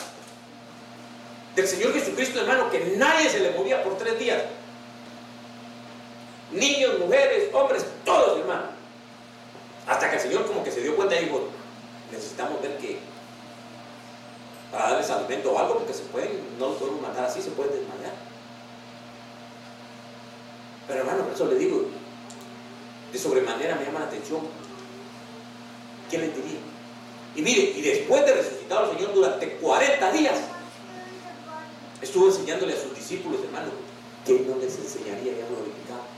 del Señor Jesucristo, hermano? Que nadie se le movía por tres días. Niños, mujeres, hombres, todos, hermano. Hasta que el Señor como que se dio cuenta y dijo, necesitamos ver que para darles alimento o algo, porque se pueden, no los podemos matar así, se pueden desmayar. Pero hermano, por eso le digo, de sobremanera me llama la atención. ¿Qué les diría? Y mire, y después de resucitar al Señor durante 40 días, estuvo enseñándole a sus discípulos, hermano, que no les enseñaría ya glorificado.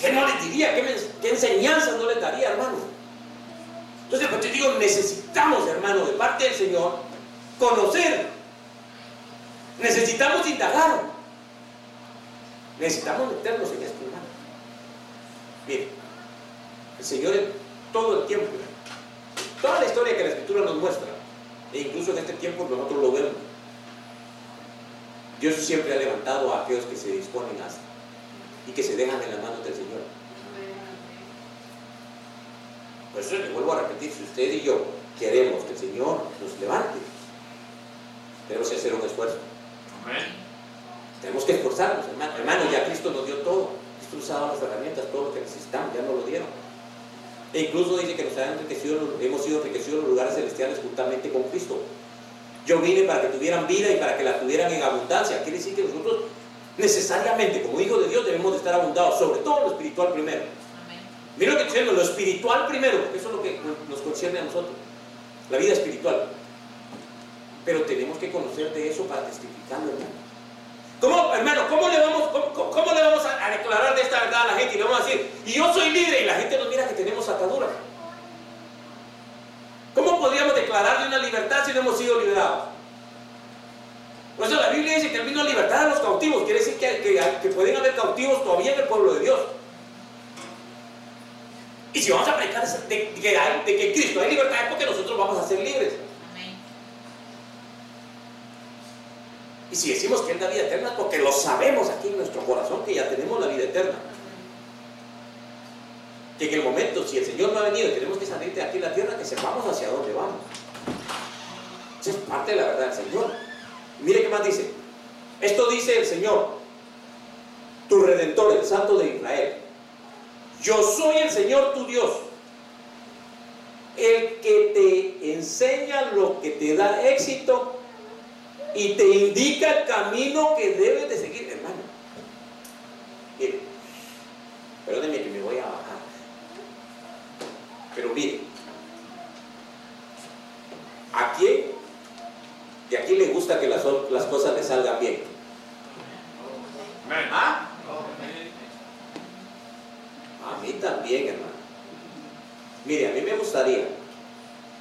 ¿Qué no les diría? ¿Qué, qué enseñanzas no les daría, hermano? Entonces, pues te digo, necesitamos, hermano, de parte del Señor, conocer. Necesitamos indagar. Necesitamos meternos en esto, hermano. Mire, el Señor todo el tiempo, toda la historia que la Escritura nos muestra, e incluso en este tiempo nosotros lo vemos, Dios siempre ha levantado a aquellos que se disponen a y que se dejan en las manos del Señor. Por eso le vuelvo a repetir, si usted y yo queremos que el Señor nos levante, tenemos que hacer un esfuerzo. Tenemos que esforzarnos, hermano. Hermano, ya Cristo nos dio todo. Cristo dado las herramientas, todo lo que necesitamos, ya nos lo dieron. E incluso dice que nos han enriquecido, hemos sido enriquecidos en los lugares celestiales juntamente con Cristo. Yo vine para que tuvieran vida y para que la tuvieran en abundancia. Quiere decir que nosotros necesariamente, como hijos de Dios, debemos de estar abundados, sobre todo lo espiritual primero. Mira lo que decimos, lo espiritual primero, porque eso es lo que nos concierne a nosotros, la vida espiritual. Pero tenemos que conocer de eso para testificarlo, hermano. ¿Cómo, hermano, cómo le vamos, cómo, le vamos a, declarar de esta verdad a la gente? Y le vamos a decir, y yo soy libre, y la gente nos mira que tenemos ataduras. ¿Cómo podríamos declarar de una libertad si no hemos sido liberados? Por eso la Biblia dice que él vino a libertar a los cautivos. Quiere decir que, pueden haber cautivos todavía en el pueblo de Dios. Y si vamos a predicar de, que, Cristo hay libertad es porque nosotros vamos a ser libres. Y si decimos que es la vida eterna porque lo sabemos aquí en nuestro corazón que ya tenemos la vida eterna. Que en el momento, si el Señor no ha venido y tenemos que salir de aquí en la tierra, que sepamos hacia dónde vamos. Esa es parte de la verdad del Señor. mire qué más dice. Esto dice el Señor, tu redentor, el Santo de Israel. Yo soy el Señor tu Dios, el que te enseña lo que te da éxito y te indica el camino que debes de seguir, hermano. Mire, perdónenme que me voy a bajar. Pero mire, ¿a quién de aquí le gusta que las, las cosas le salgan bien? ¿Ah? A mí también, hermano. Mire, a mí me gustaría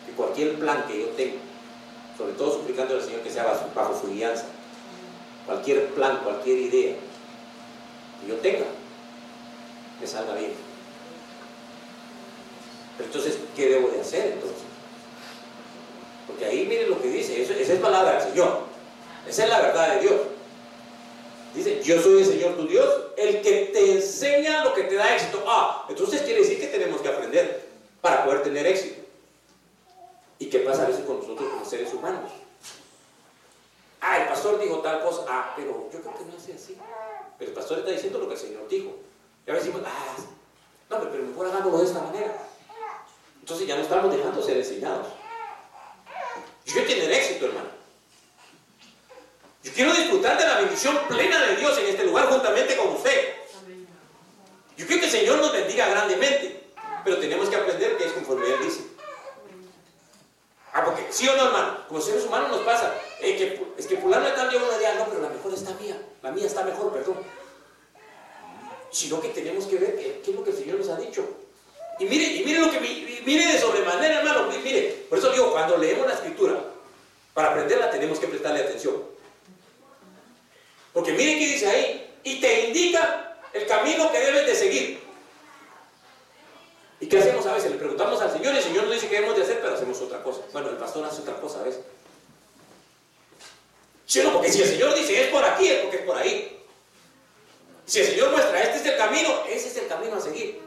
que cualquier plan que yo tenga, sobre todo suplicando al Señor que sea bajo, su guianza, cualquier plan, cualquier idea que yo tenga, me salga bien. Pero entonces, ¿qué debo de hacer entonces? Porque ahí miren lo que dice, esa es palabra del Señor, esa es la verdad de Dios. Dice, yo soy el Señor tu Dios, el que te enseña lo que te da éxito. Ah, entonces quiere decir que tenemos que aprender para poder tener éxito. ¿Y qué pasa a veces con nosotros seres humanos? Ah, el pastor dijo tal cosa. Ah, pero yo creo que no es así. Pero el pastor está diciendo lo que el Señor dijo. Y ahora decimos, ah, no, pero mejor hagámoslo de esta manera. Entonces ya no estamos dejando ser enseñados. Yo quiero tener éxito, hermano. Yo quiero disfrutar de la bendición plena de Dios en este lugar juntamente con usted. Yo quiero que el Señor nos bendiga grandemente, pero tenemos que aprender que es conforme Él dice. Ah, porque sí o no, hermano, como seres humanos nos pasa, eh, que, es que fulano está bien una día, no, pero la mejor está mía, la mía está mejor, perdón. Sino que tenemos que ver qué, es lo que el Señor nos ha dicho. Y mire, y mire lo que mire de sobremanera, hermano, mire, por eso digo, cuando leemos la escritura, para aprenderla tenemos que prestarle atención. Porque miren qué dice ahí, y te indica el camino que debes de seguir. ¿Y qué hacemos a veces? Le preguntamos al Señor y el Señor nos dice qué debemos de hacer, pero hacemos otra cosa. Bueno, el pastor hace otra cosa a veces. ¿Sí o no? Porque si el Señor dice es por aquí, es porque es por ahí. Si el Señor muestra, este es el camino, ese es el camino a seguir.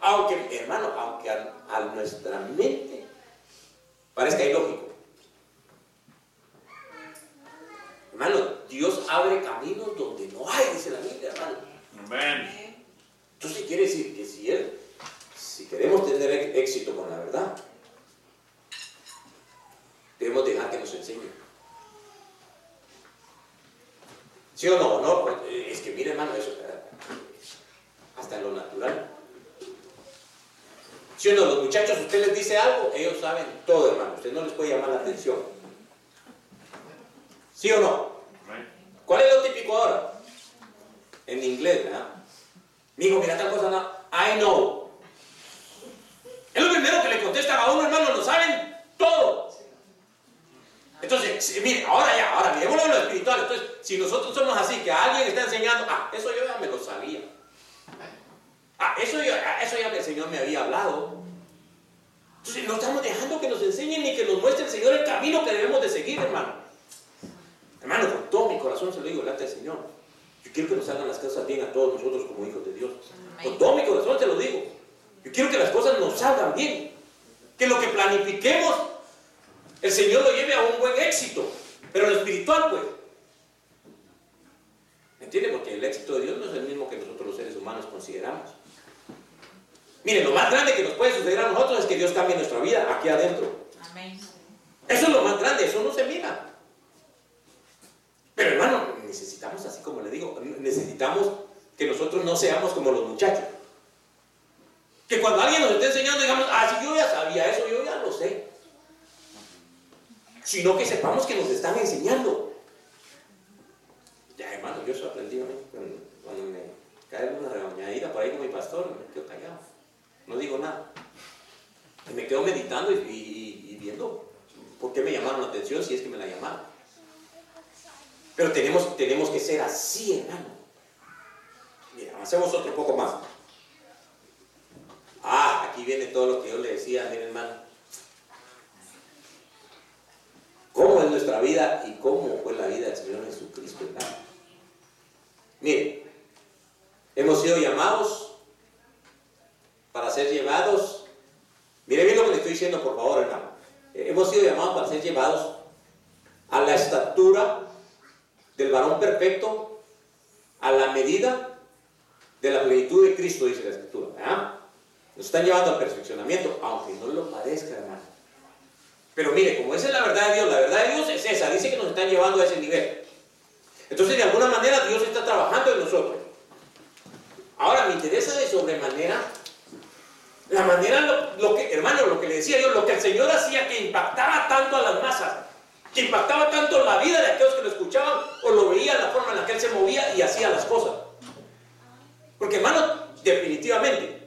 Aunque, hermano, aunque a, nuestra mente parezca ilógico. Hermano, Dios abre caminos donde no hay, dice la Biblia, hermano. Amén. Entonces quiere decir que si Él, si queremos tener éxito con la verdad, debemos dejar que nos enseñe. ¿Sí o no? no pues, es que mire, hermano, eso, hasta en lo natural. ¿Sí o no? Los muchachos, usted les dice algo, ellos saben todo, hermano. Usted no les puede llamar la atención. ¿Sí o no? ¿Cuál es lo típico ahora? En inglés, ¿verdad? hijo, mira tal cosa, no. I know. Es lo primero que le contestan a uno, hermano, lo saben todo. Entonces, mire, ahora ya, ahora miremoslo en lo espiritual. Entonces, si nosotros somos así, que alguien está enseñando, ah, eso yo ya me lo sabía. Ah, eso, yo, ah, eso ya el Señor me había hablado. Entonces, no estamos dejando que nos enseñen ni que nos muestre el Señor el camino que debemos de seguir, hermano. Hermano, con todo mi corazón se lo digo delante del Señor. Yo quiero que nos hagan las cosas bien a todos nosotros como hijos de Dios. Con todo mi corazón se lo digo. Yo quiero que las cosas nos salgan bien. Que lo que planifiquemos el Señor lo lleve a un buen éxito, pero lo espiritual, pues. ¿Me entiende? Porque el éxito de Dios no es el mismo que nosotros los seres humanos consideramos. Mire, lo más grande que nos puede suceder a nosotros es que Dios cambie nuestra vida aquí adentro. Amén. Eso es lo más grande, eso no se mira. Pero hermano, necesitamos, así como le digo, necesitamos que nosotros no seamos como los muchachos. Que cuando alguien nos esté enseñando, digamos, ah, si yo ya sabía eso, yo ya lo sé sino que sepamos que nos están enseñando. Ya, hermano, yo eso aprendí cuando, me cae una regañadita por ahí con mi pastor, me quedo callado, no digo nada. Y me quedo meditando y, viendo por qué me llamaron la atención si es que me la llamaron. Pero tenemos, tenemos que ser así, hermano. Mira, hacemos otro poco más. Ah, aquí viene todo lo que yo le decía, mi hermano cómo es nuestra vida y cómo fue la vida del Señor Jesucristo. Mire, hemos sido llamados para ser llevados. Mire bien lo que le estoy diciendo, por favor, hermano. Hemos sido llamados para ser llevados a la estatura del varón perfecto, a la medida de la plenitud de Cristo, dice la Escritura. Nos están llevando al perfeccionamiento, aunque no lo parezca, hermano. Pero mire, como esa es la verdad de Dios, la verdad de Dios es esa, dice que nos están llevando a ese nivel. Entonces, de alguna manera, Dios está trabajando en nosotros. Ahora, me interesa de sobremanera la manera, lo, que, hermano, lo que le decía yo, lo que el Señor hacía que impactaba tanto a las masas, que impactaba tanto la vida de aquellos que lo escuchaban o lo veían, la forma en la que Él se movía y hacía las cosas. Porque, hermano, definitivamente,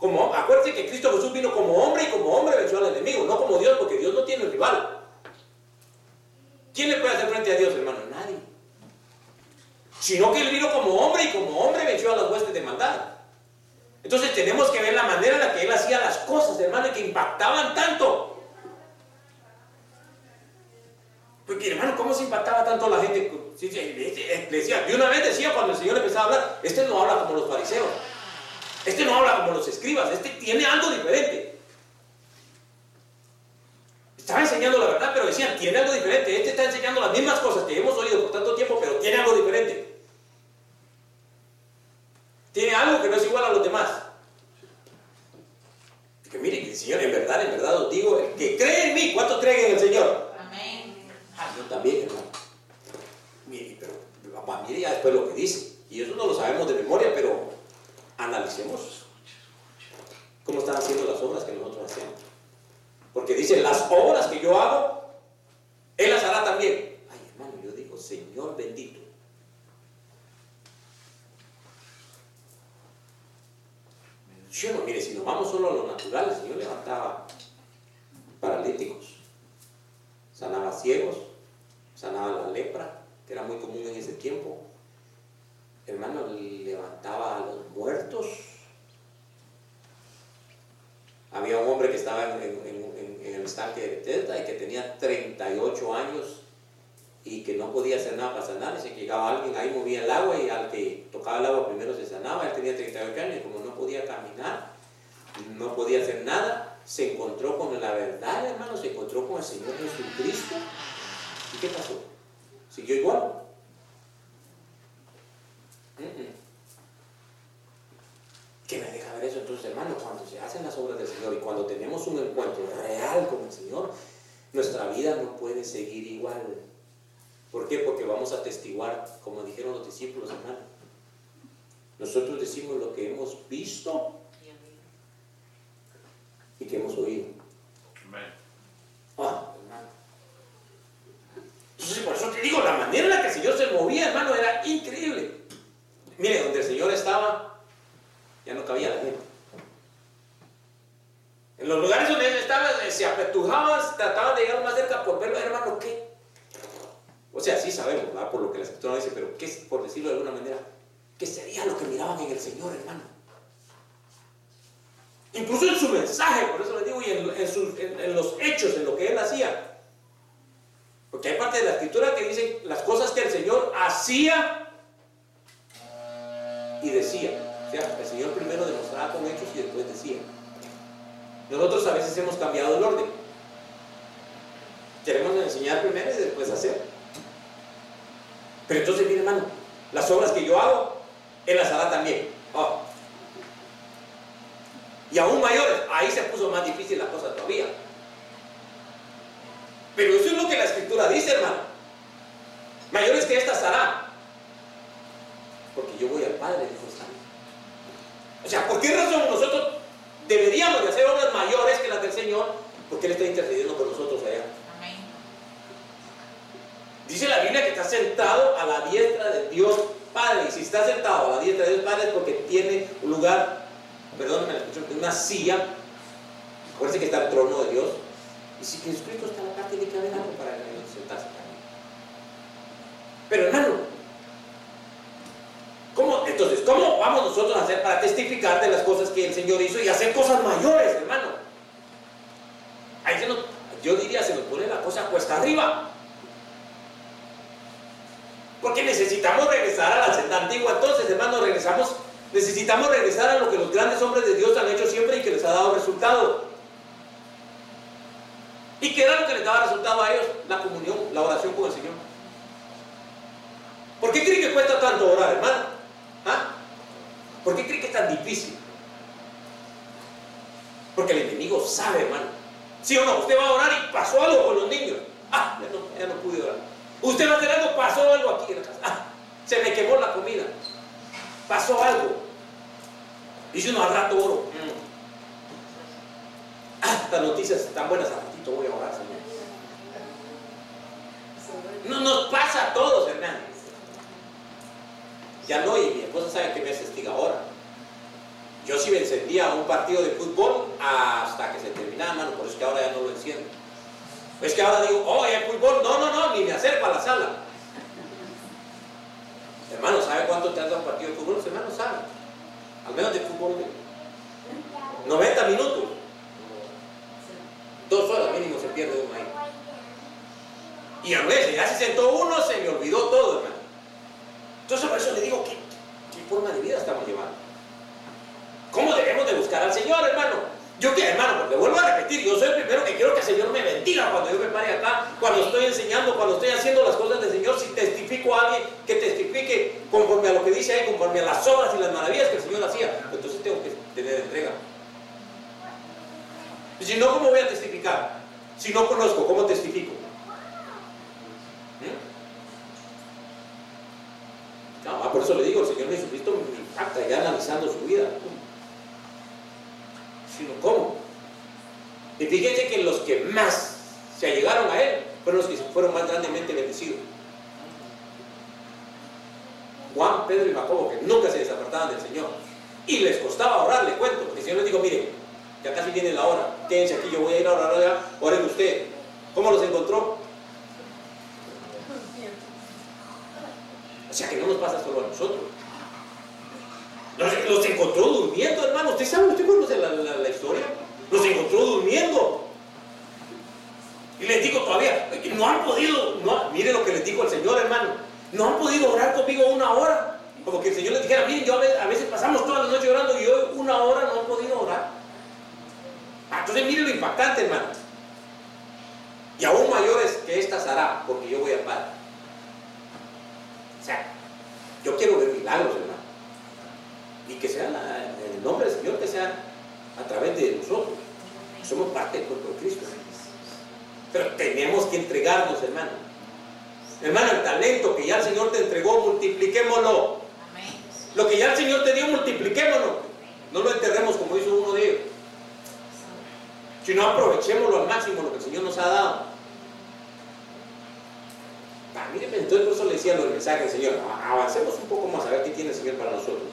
como, acuérdense que Cristo Jesús vino como hombre y como hombre venció al enemigo, no como Dios, porque Dios no tiene rival. ¿Quién le puede hacer frente a Dios, hermano? Nadie. Sino que Él vino como hombre y como hombre venció a las huestes de maldad. Entonces tenemos que ver la manera en la que Él hacía las cosas, hermano, y que impactaban tanto. Porque, hermano, ¿cómo se impactaba tanto la gente? Decía, de una vez decía cuando el Señor empezaba a hablar, este no habla como los fariseos. Este no habla como los escribas, este tiene algo diferente. Estaba enseñando la verdad, pero decían, tiene algo diferente. Este está enseñando las mismas cosas que hemos oído por tanto tiempo, pero tiene algo diferente. Tiene algo que no es igual a los demás. Que miren, el Señor, en verdad, en verdad os digo, el que cree en mí, ¿cuántos creen en el Señor? Amén. Ah, yo también, hermano. Mire, pero, mire ya después lo que dice. Y eso no lo sabemos de memoria, pero analicemos cómo están haciendo las obras que nosotros hacemos. Porque dice, las obras que yo hago, Él las hará también. Ay, hermano, yo digo, Señor bendito. Yo no, mire, si nos vamos solo a lo natural, el Señor levantaba paralíticos, sanaba ciegos, sanaba la lepra, que era muy común en ese tiempo, hermano, levantaba a los muertos. Había estaba en, el estanque de Bethesda y que tenía 38 años y que no podía hacer nada para sanar. Que llegaba alguien ahí, movía el agua y al que tocaba el agua primero se sanaba. Él tenía 38 años y como no podía caminar, no podía hacer nada, se encontró con la verdad, hermano, se encontró con el Señor Jesucristo. ¿Y qué pasó? ¿Siguió igual? ¿Qué me deja ver eso? Entonces, hermano, cuando se hacen las obras del Señor y cuando tenemos un encuentro real con el Señor, nuestra vida no puede seguir igual. ¿Por qué? Porque vamos a testiguar, como dijeron los discípulos, hermano. Nosotros decimos lo que hemos visto y que hemos oído. Ah, hermano. Entonces, por eso te digo, la manera en la que el Señor se movía, hermano, era increíble. Mire, donde el Señor estaba, ya no cabía la gente. En los lugares donde se apretujaban, trataban de llegar más cerca por verlo, hermano, ¿qué? O sea, sí sabemos, ¿verdad? Por lo que la escritura dice, pero ¿qué, por decirlo de alguna manera, qué sería lo que miraban en el Señor, hermano? Incluso en su mensaje, por eso le digo, y en, en los hechos, en lo que él hacía. Porque hay parte de la escritura que dice las cosas que el Señor hacía y decía. O sea, el Señor primero demostraba con hechos y después decía. Nosotros a veces hemos cambiado el orden. Queremos enseñar primero y después hacer. Pero entonces, mire hermano, las obras que yo hago, Él las hará también. Oh. Y aún mayores, ahí se puso más difícil la cosa todavía. Pero eso es lo que la escritura dice, hermano. Mayores que estas hará. Porque yo voy al Padre, dijo O sea, ¿por qué razón nosotros deberíamos de hacer obras mayores que las del Señor? Porque Él está intercediendo por nosotros allá. Dice la Biblia que está sentado a la diestra de Dios Padre. Y si está sentado a la diestra de Dios Padre es porque tiene un lugar, perdónenme la expresión, una silla. Acuérdense que está el trono de Dios. Y si Jesucristo está acá, tiene que haber algo para sentarse también. Pero hermano, ¿cómo, entonces, ¿cómo vamos nosotros a hacer para testificar de las cosas que el Señor hizo y hacer cosas mayores, hermano? Ahí se nos, yo diría, se nos pone la cosa cuesta arriba. Porque necesitamos regresar a la senda antigua. Entonces, hermanos, regresamos, necesitamos regresar a lo que los grandes hombres de Dios han hecho siempre y que les ha dado resultado. ¿Y qué era lo que les daba resultado a ellos? La comunión, la oración con el Señor. ¿Por qué creen que cuesta tanto orar, hermano? ¿Por qué creen que es tan difícil? Porque el enemigo sabe, hermano. ¿Sí o no? Usted va a orar y pasó algo con los niños. Ah, ya no, ya no pude orar. Usted va a hacer algo, pasó algo aquí en la casa. Ah, se me quemó la comida. Pasó algo. Dice uno al rato oro. Mm. Ah, estas noticias están buenas, al ratito voy a orar, Señor. No nos pasa a todos, hermano. Ya no, y mi esposa sabe que me asistía ahora. Yo sí me encendía un partido de fútbol hasta que se terminaba, hermano, por eso es que ahora ya no lo enciendo. Es que ahora digo, oh, hay fútbol. No, no, no, ni me acerco a la sala. Hermano, ¿sabe cuánto tarda un partido de fútbol? Los hermanos saben. Al menos de fútbol. 90 minutos. Dos horas mínimo se pierde uno ahí. Y a veces ya se sentó uno, se me olvidó todo, hermano. Entonces por eso le digo, ¿qué, forma de vida estamos llevando? ¿Cómo debemos de buscar al Señor, hermano? Yo que, hermano, porque vuelvo a repetir, yo soy el primero que quiero que el Señor me bendiga cuando yo me pare acá, cuando estoy enseñando, cuando estoy haciendo las cosas del Señor, si testifico a alguien que testifique conforme a lo que dice ahí, conforme a las obras y las maravillas que el Señor hacía, entonces tengo que tener entrega. Si no, ¿cómo voy a testificar? Si no conozco, ¿cómo testifico? ¿Mm? No, por eso le digo, el Señor Jesucristo me impacta ya analizando su vida sino cómo. Y fíjense que los que más se allegaron a él fueron los que fueron más grandemente bendecidos. Juan, Pedro y Jacobo, que nunca se desapartaban del Señor. Y les costaba orar, le cuento, porque el Señor les dijo, mire, ya casi viene la hora, quédense aquí, yo voy a ir a orar allá, oren usted. ¿Cómo los encontró? O sea que no nos pasa solo a nosotros. Los, encontró durmiendo, hermano. ¿Usted sabe, usted conoce la, la, historia? Los encontró durmiendo. Y les digo todavía, no han podido, no, mire lo que les digo al Señor, hermano, no han podido orar conmigo una hora. Como que el Señor les dijera, miren, yo a veces, pasamos toda la noche orando y hoy una hora no han podido orar. Ah, entonces mire lo impactante, hermano. Y aún mayores que estas hará, porque yo voy al Padre. Yo quiero ver milagros, hermano. Y que sea en el nombre del Señor, que sea a través de nosotros. Somos parte del cuerpo de Cristo. Pero tenemos que entregarnos, hermano. Hermano, el talento que ya el Señor te entregó, multipliquémoslo. Lo que ya el Señor te dio, multipliquémoslo. No lo enterremos como hizo uno de ellos. Sino aprovechémoslo al máximo lo que el Señor nos ha dado. Ah, entonces por eso le decía lo del mensaje del Señor. Avancemos un poco más a ver qué tiene el Señor para nosotros.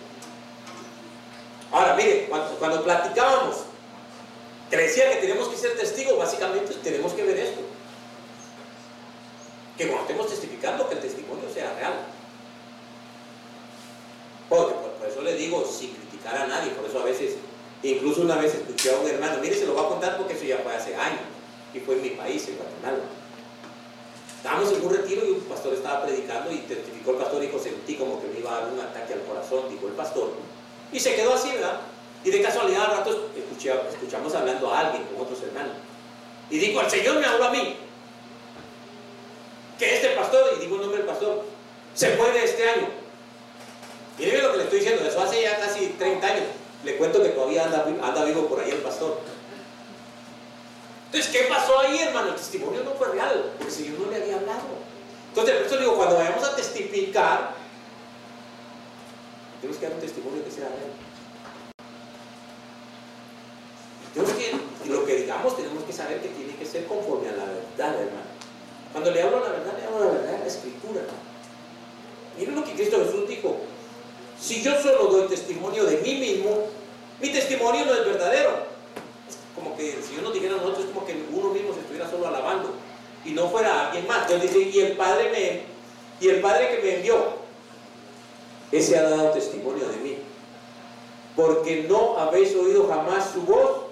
Ahora, mire, cuando, platicábamos, te decía que tenemos que ser testigos, básicamente tenemos que ver esto. Que cuando estemos testificando, que el testimonio sea real. Porque por, eso le digo, sin criticar a nadie, por eso a veces, incluso una vez escuché a un hermano, mire, se lo voy a contar porque eso ya fue hace años, y fue en mi país, en Guatemala. Estábamos en un retiro y un pastor estaba predicando y testificó el pastor y dijo, sentí como que me iba a dar un ataque al corazón, dijo el pastor. Y se quedó así, ¿verdad? Y de casualidad al rato escuchamos hablando a alguien con otros hermanos. Y dijo, el Señor me habló a mí. Que este pastor, y digo el nombre del pastor, se muere este año. Miren lo que le estoy diciendo, eso hace ya casi 30 años. Le cuento que todavía anda, anda vivo por ahí el pastor. Entonces, ¿qué pasó ahí, hermano? El testimonio no fue real, porque el Señor no le había hablado. Entonces, por eso digo, cuando vayamos a testificar, tenemos que dar un testimonio que sea real. Tenemos que, lo que digamos, tenemos que saber que tiene que ser conforme a la verdad, hermano. Cuando le hablo la verdad, le hablo la verdad a la escritura. Miren lo que Cristo Jesús dijo. Si yo solo doy testimonio de mí mismo, mi testimonio no es verdadero. Como que si yo nos dijera a nosotros, es como que uno mismo se estuviera solo alabando y no fuera alguien más. Entonces dice, y el Padre me, y el Padre que me envió, ese ha dado testimonio de mí. Porque no habéis oído jamás su voz,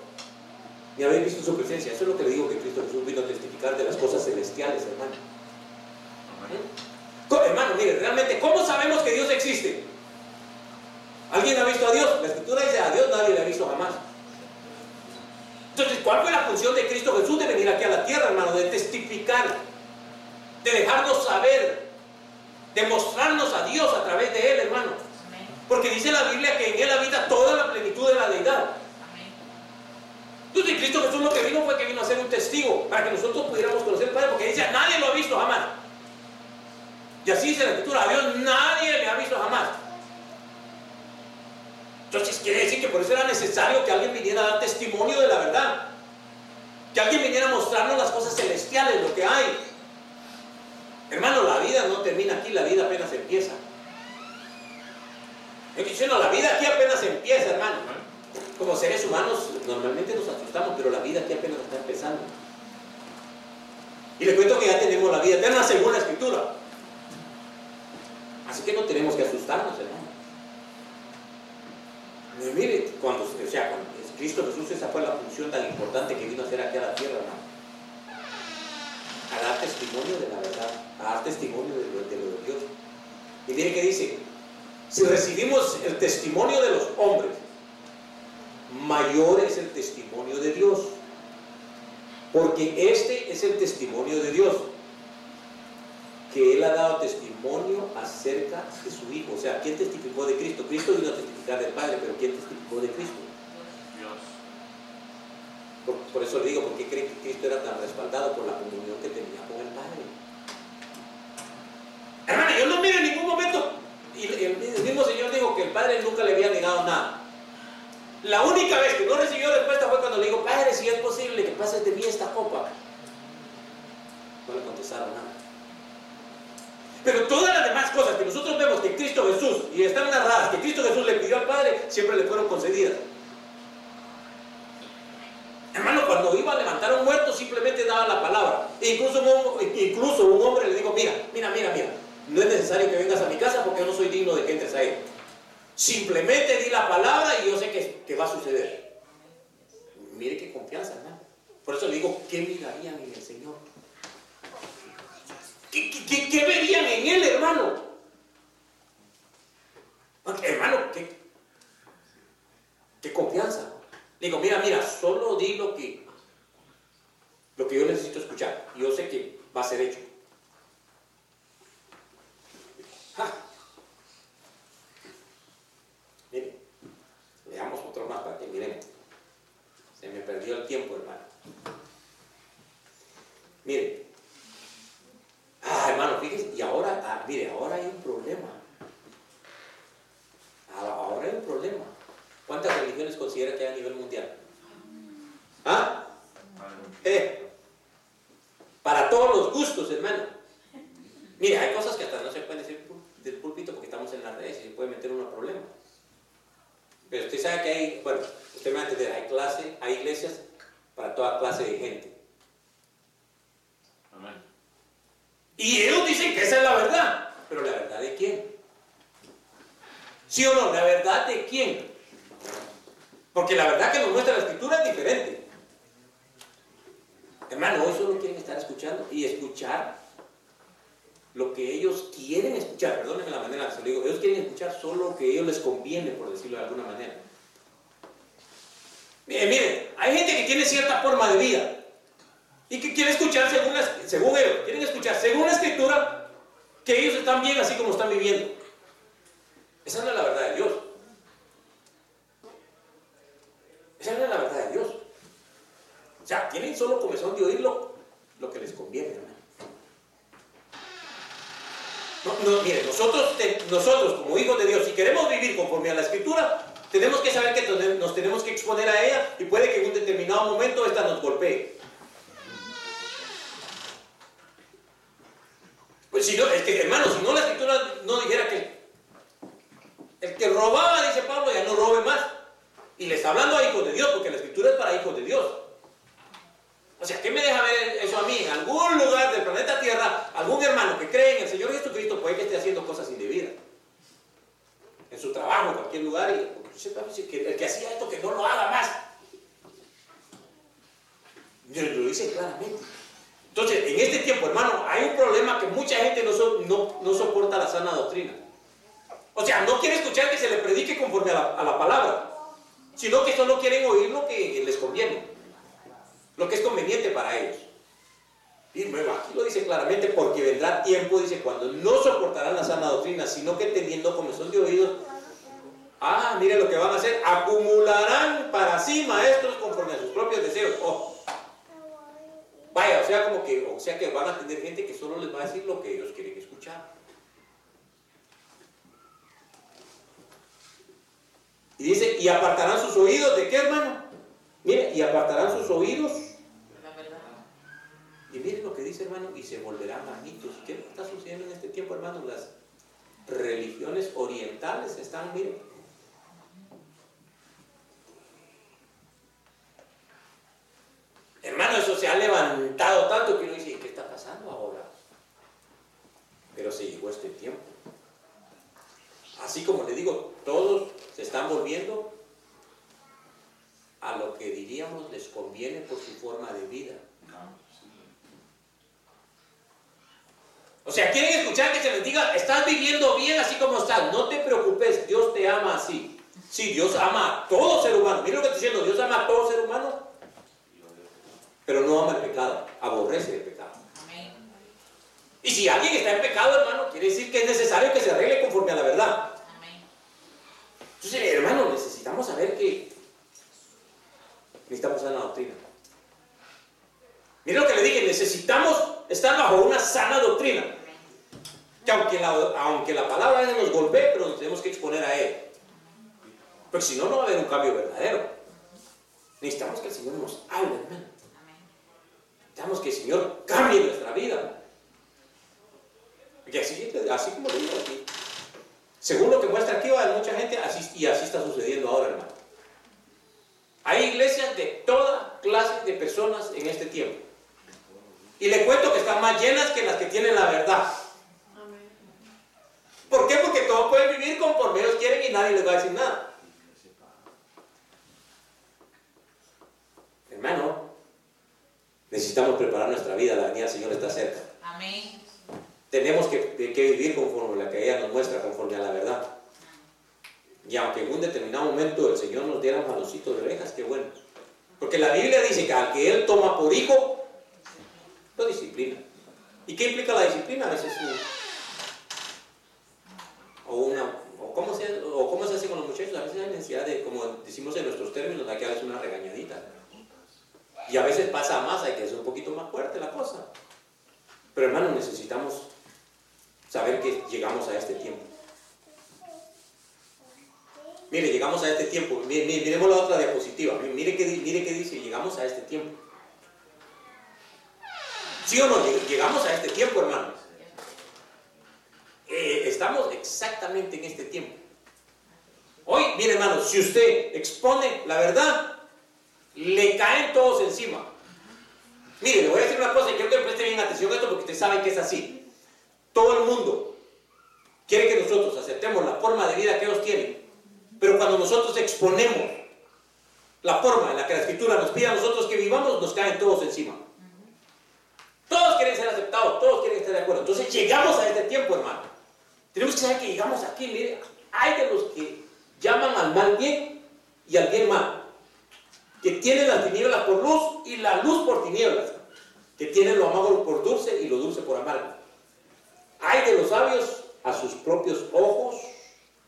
ni habéis visto su presencia. Eso es lo que le digo que Cristo Jesús vino a testificar de las cosas celestiales, hermano. Hermano, mire, realmente, ¿cómo sabemos que Dios existe? ¿Alguien ha visto a Dios? La escritura dice, a Dios nadie le ha visto jamás. ¿Cuál fue la función de Cristo Jesús de venir aquí a la tierra, hermano? De testificar, de dejarnos saber demostrarnos a Dios a través de Él, hermano. Porque dice la Biblia que en Él habita toda la plenitud de la deidad. Entonces Cristo Jesús lo que vino fue que vino a ser un testigo para que nosotros pudiéramos conocer al Padre, porque dice, nadie lo ha visto jamás. Y así dice la Escritura, a Dios nadie le ha visto jamás. Entonces quiere decir que por eso era necesario que alguien viniera a dar testimonio de la verdad. Que alguien viniera a mostrarnos las cosas celestiales, lo que hay. Hermano, la vida no termina aquí, la vida apenas empieza. Estoy diciendo, la vida aquí apenas empieza, hermano. Como seres humanos normalmente nos asustamos, pero la vida aquí apenas está empezando. Y le cuento que ya tenemos la vida eterna según la escritura. Así que no tenemos que asustarnos, hermano. Mire, cuando, o sea, cuando Cristo Jesús, esa fue la función tan importante que vino a hacer aquí a la tierra, a dar testimonio de la verdad, a dar testimonio de lo de, Dios. Y mire que dice, si recibimos el testimonio de los hombres, mayor es el testimonio de Dios. Porque este es el testimonio de Dios. Que Él ha dado testimonio acerca de su Hijo. O sea, ¿quién testificó de Cristo? Cristo vino a testificar del Padre, pero ¿quién testificó de Cristo? Por, eso le digo, ¿por qué que Cristo era tan respaldado por la comunión que tenía con el Padre? Hermano, yo no miro en ningún momento, y el, mismo Señor dijo que el Padre nunca le había negado nada. La única vez que no recibió respuesta fue cuando le dijo, Padre, si es posible que pases de mí esta copa. No le contestaron nada. Pero todas las demás cosas que nosotros vemos que Cristo Jesús, y están narradas, que Cristo Jesús le pidió al Padre, siempre le fueron concedidas. Hermano, cuando iba a levantar a un muerto simplemente daba la palabra. Incluso, un, incluso un hombre le dijo, mira, mira, mira, mira, no es necesario que vengas a mi casa porque yo no soy digno de que entres a él. Simplemente di la palabra y yo sé que, que va a suceder. Mire qué confianza, hermano. Por eso le digo, ¿qué mirarían en el Señor? ¿Qué, qué, verían en él, hermano? Hermano, ¿qué, qué confianza. Digo, mira, mira, solo di lo que, lo que yo necesito escuchar. Yo sé que va a ser hecho. Ah. Miren, veamos otro más para que miremos. Se me perdió el tiempo, hermano. Miren. Ah, hermano, fíjense, y ahora, ah, mire, ahora hay un problema. Ah, ahora hay un problema. ¿Cuántas religiones considera que hay a nivel mundial? ¿Ah? Eh, para todos los gustos, hermano. Mire, hay cosas que hasta no se pueden decir del púlpito porque estamos en las redes y se puede meter uno problema. Pero usted sabe que hay, bueno, usted me va a entender, hay clase, hay iglesias para toda clase de gente. Amén. Y ellos dicen que esa es la verdad. Pero la verdad de quién? ¿Sí o no? ¿La verdad de quién? Porque la verdad que nos muestra la escritura es diferente. Hermano, hoy solo quieren estar escuchando y escuchar lo que ellos quieren escuchar. Perdónenme la manera se lo digo. Ellos quieren escuchar solo lo que a ellos les conviene, por decirlo de alguna manera. Miren, miren, hay gente que tiene cierta forma de vida y que quiere escuchar según, según ellos, quieren escuchar según la escritura que ellos están bien así como están viviendo. Esa no es la verdad de Dios. Esa la verdad de Dios. O sea, tienen solo comezón de oírlo lo que les conviene, No, no, mire, nosotros, nosotros como hijos de Dios, si queremos vivir conforme a la escritura, tenemos que saber que nos tenemos que exponer a ella y puede que en un determinado momento esta nos golpee. Pues si no, es hermano, si no la escritura no dijera que el que robaba, dice Pablo, ya no robe más. Y le está hablando a hijos de Dios, porque la escritura es para hijos de Dios. O sea, ¿qué me deja ver eso a mí? En algún lugar del planeta Tierra, algún hermano que cree en el Señor Jesucristo puede que esté haciendo cosas indebidas. En su trabajo, en cualquier lugar, y el que hacía esto, que no lo haga más. Dios lo dice claramente. Entonces, en este tiempo, hermano, hay un problema que mucha gente no, no, no soporta la sana doctrina. O sea, no quiere escuchar que se le predique conforme a la, palabra, sino que solo quieren oír lo que les conviene, lo que es conveniente para ellos. Y luego aquí lo dice claramente, porque vendrá tiempo, dice, cuando no soportarán la sana doctrina, sino que teniendo comezón de oídos, ah, mire lo que van a hacer, acumularán para sí maestros conforme a sus propios deseos. Oh. Vaya, o sea, como que, o sea que van a tener gente que solo les va a decir lo que ellos quieren escuchar. Y dice, y apartarán sus oídos, ¿de qué hermano? Mire, y apartarán sus oídos. Y miren lo que dice hermano, y se volverán manitos. ¿Qué está sucediendo en este tiempo, hermano? Las religiones orientales están, miren. Hermano, eso se ha levantado tanto que uno dice, ¿qué está pasando ahora? Pero se llegó este tiempo. Así como le digo, todos se están volviendo a lo que diríamos les conviene por su forma de vida. O sea, quieren escuchar que se les diga, estás viviendo bien así como estás, no te preocupes, Dios te ama así. Sí, Dios ama a todo ser humano. Mira lo que estoy diciendo, Dios ama a todo ser humano, pero no ama el pecado, aborrece el pecado. Y si alguien está en pecado, hermano, quiere decir que es necesario que se arregle conforme a la verdad. Entonces, hermano, necesitamos saber que necesitamos sana doctrina. Mira lo que le dije, necesitamos estar bajo una sana doctrina. Que aunque la, aunque la palabra nos golpee, pero nos tenemos que exponer a él. Porque si no, no va a haber un cambio verdadero. Necesitamos que el Señor nos hable, hermano. Necesitamos que el Señor cambie nuestra vida. Porque así, así como le digo aquí, según lo que muestra aquí, hay mucha gente así, y así está sucediendo ahora, hermano. Hay iglesias de toda clase de personas en este tiempo. Y le cuento que están más llenas que las que tienen la verdad. ¿Por qué? Porque todos pueden vivir conforme ellos quieren y nadie les va a decir nada. Hermano, necesitamos preparar nuestra vida, la venida del Señor está cerca. Amén. Tenemos que, vivir conforme a la que ella nos muestra, conforme a la verdad. Y aunque en un determinado momento el Señor nos diera malocitos de orejas, qué bueno. Porque la Biblia dice que al que Él toma por hijo, lo disciplina. ¿Y qué implica la disciplina? A veces o una o cómo se, hace con los muchachos, a veces hay necesidad de, como decimos en nuestros términos, hay que darles una regañadita. Y a veces pasa más, hay que hacer un poquito más fuerte la cosa. Pero hermano, necesitamos saber que llegamos a este tiempo. Mire, llegamos a este tiempo. Miremos la otra diapositiva. Mire qué, mire qué dice, llegamos a este tiempo. ¿Sí o no? Llegamos a este tiempo, hermanos. Eh, estamos exactamente en este tiempo. Hoy, mire hermanos, si usted expone la verdad, le caen todos encima. Mire, le voy a decir una cosa y quiero que preste bien atención a esto porque usted sabe que es así. Todo el mundo quiere que nosotros aceptemos la forma de vida que ellos tienen, pero cuando nosotros exponemos la forma en la que la escritura nos pide a nosotros que vivamos, nos caen todos encima. Todos quieren ser aceptados, todos quieren estar de acuerdo. Entonces llegamos a este tiempo, hermano. Tenemos que saber que llegamos aquí, mire, hay de los que llaman al mal bien y al bien mal que tienen las tinieblas por luz y la luz por tinieblas, que tienen lo amargo por dulce y lo dulce por amargo. Hay de los sabios a sus propios ojos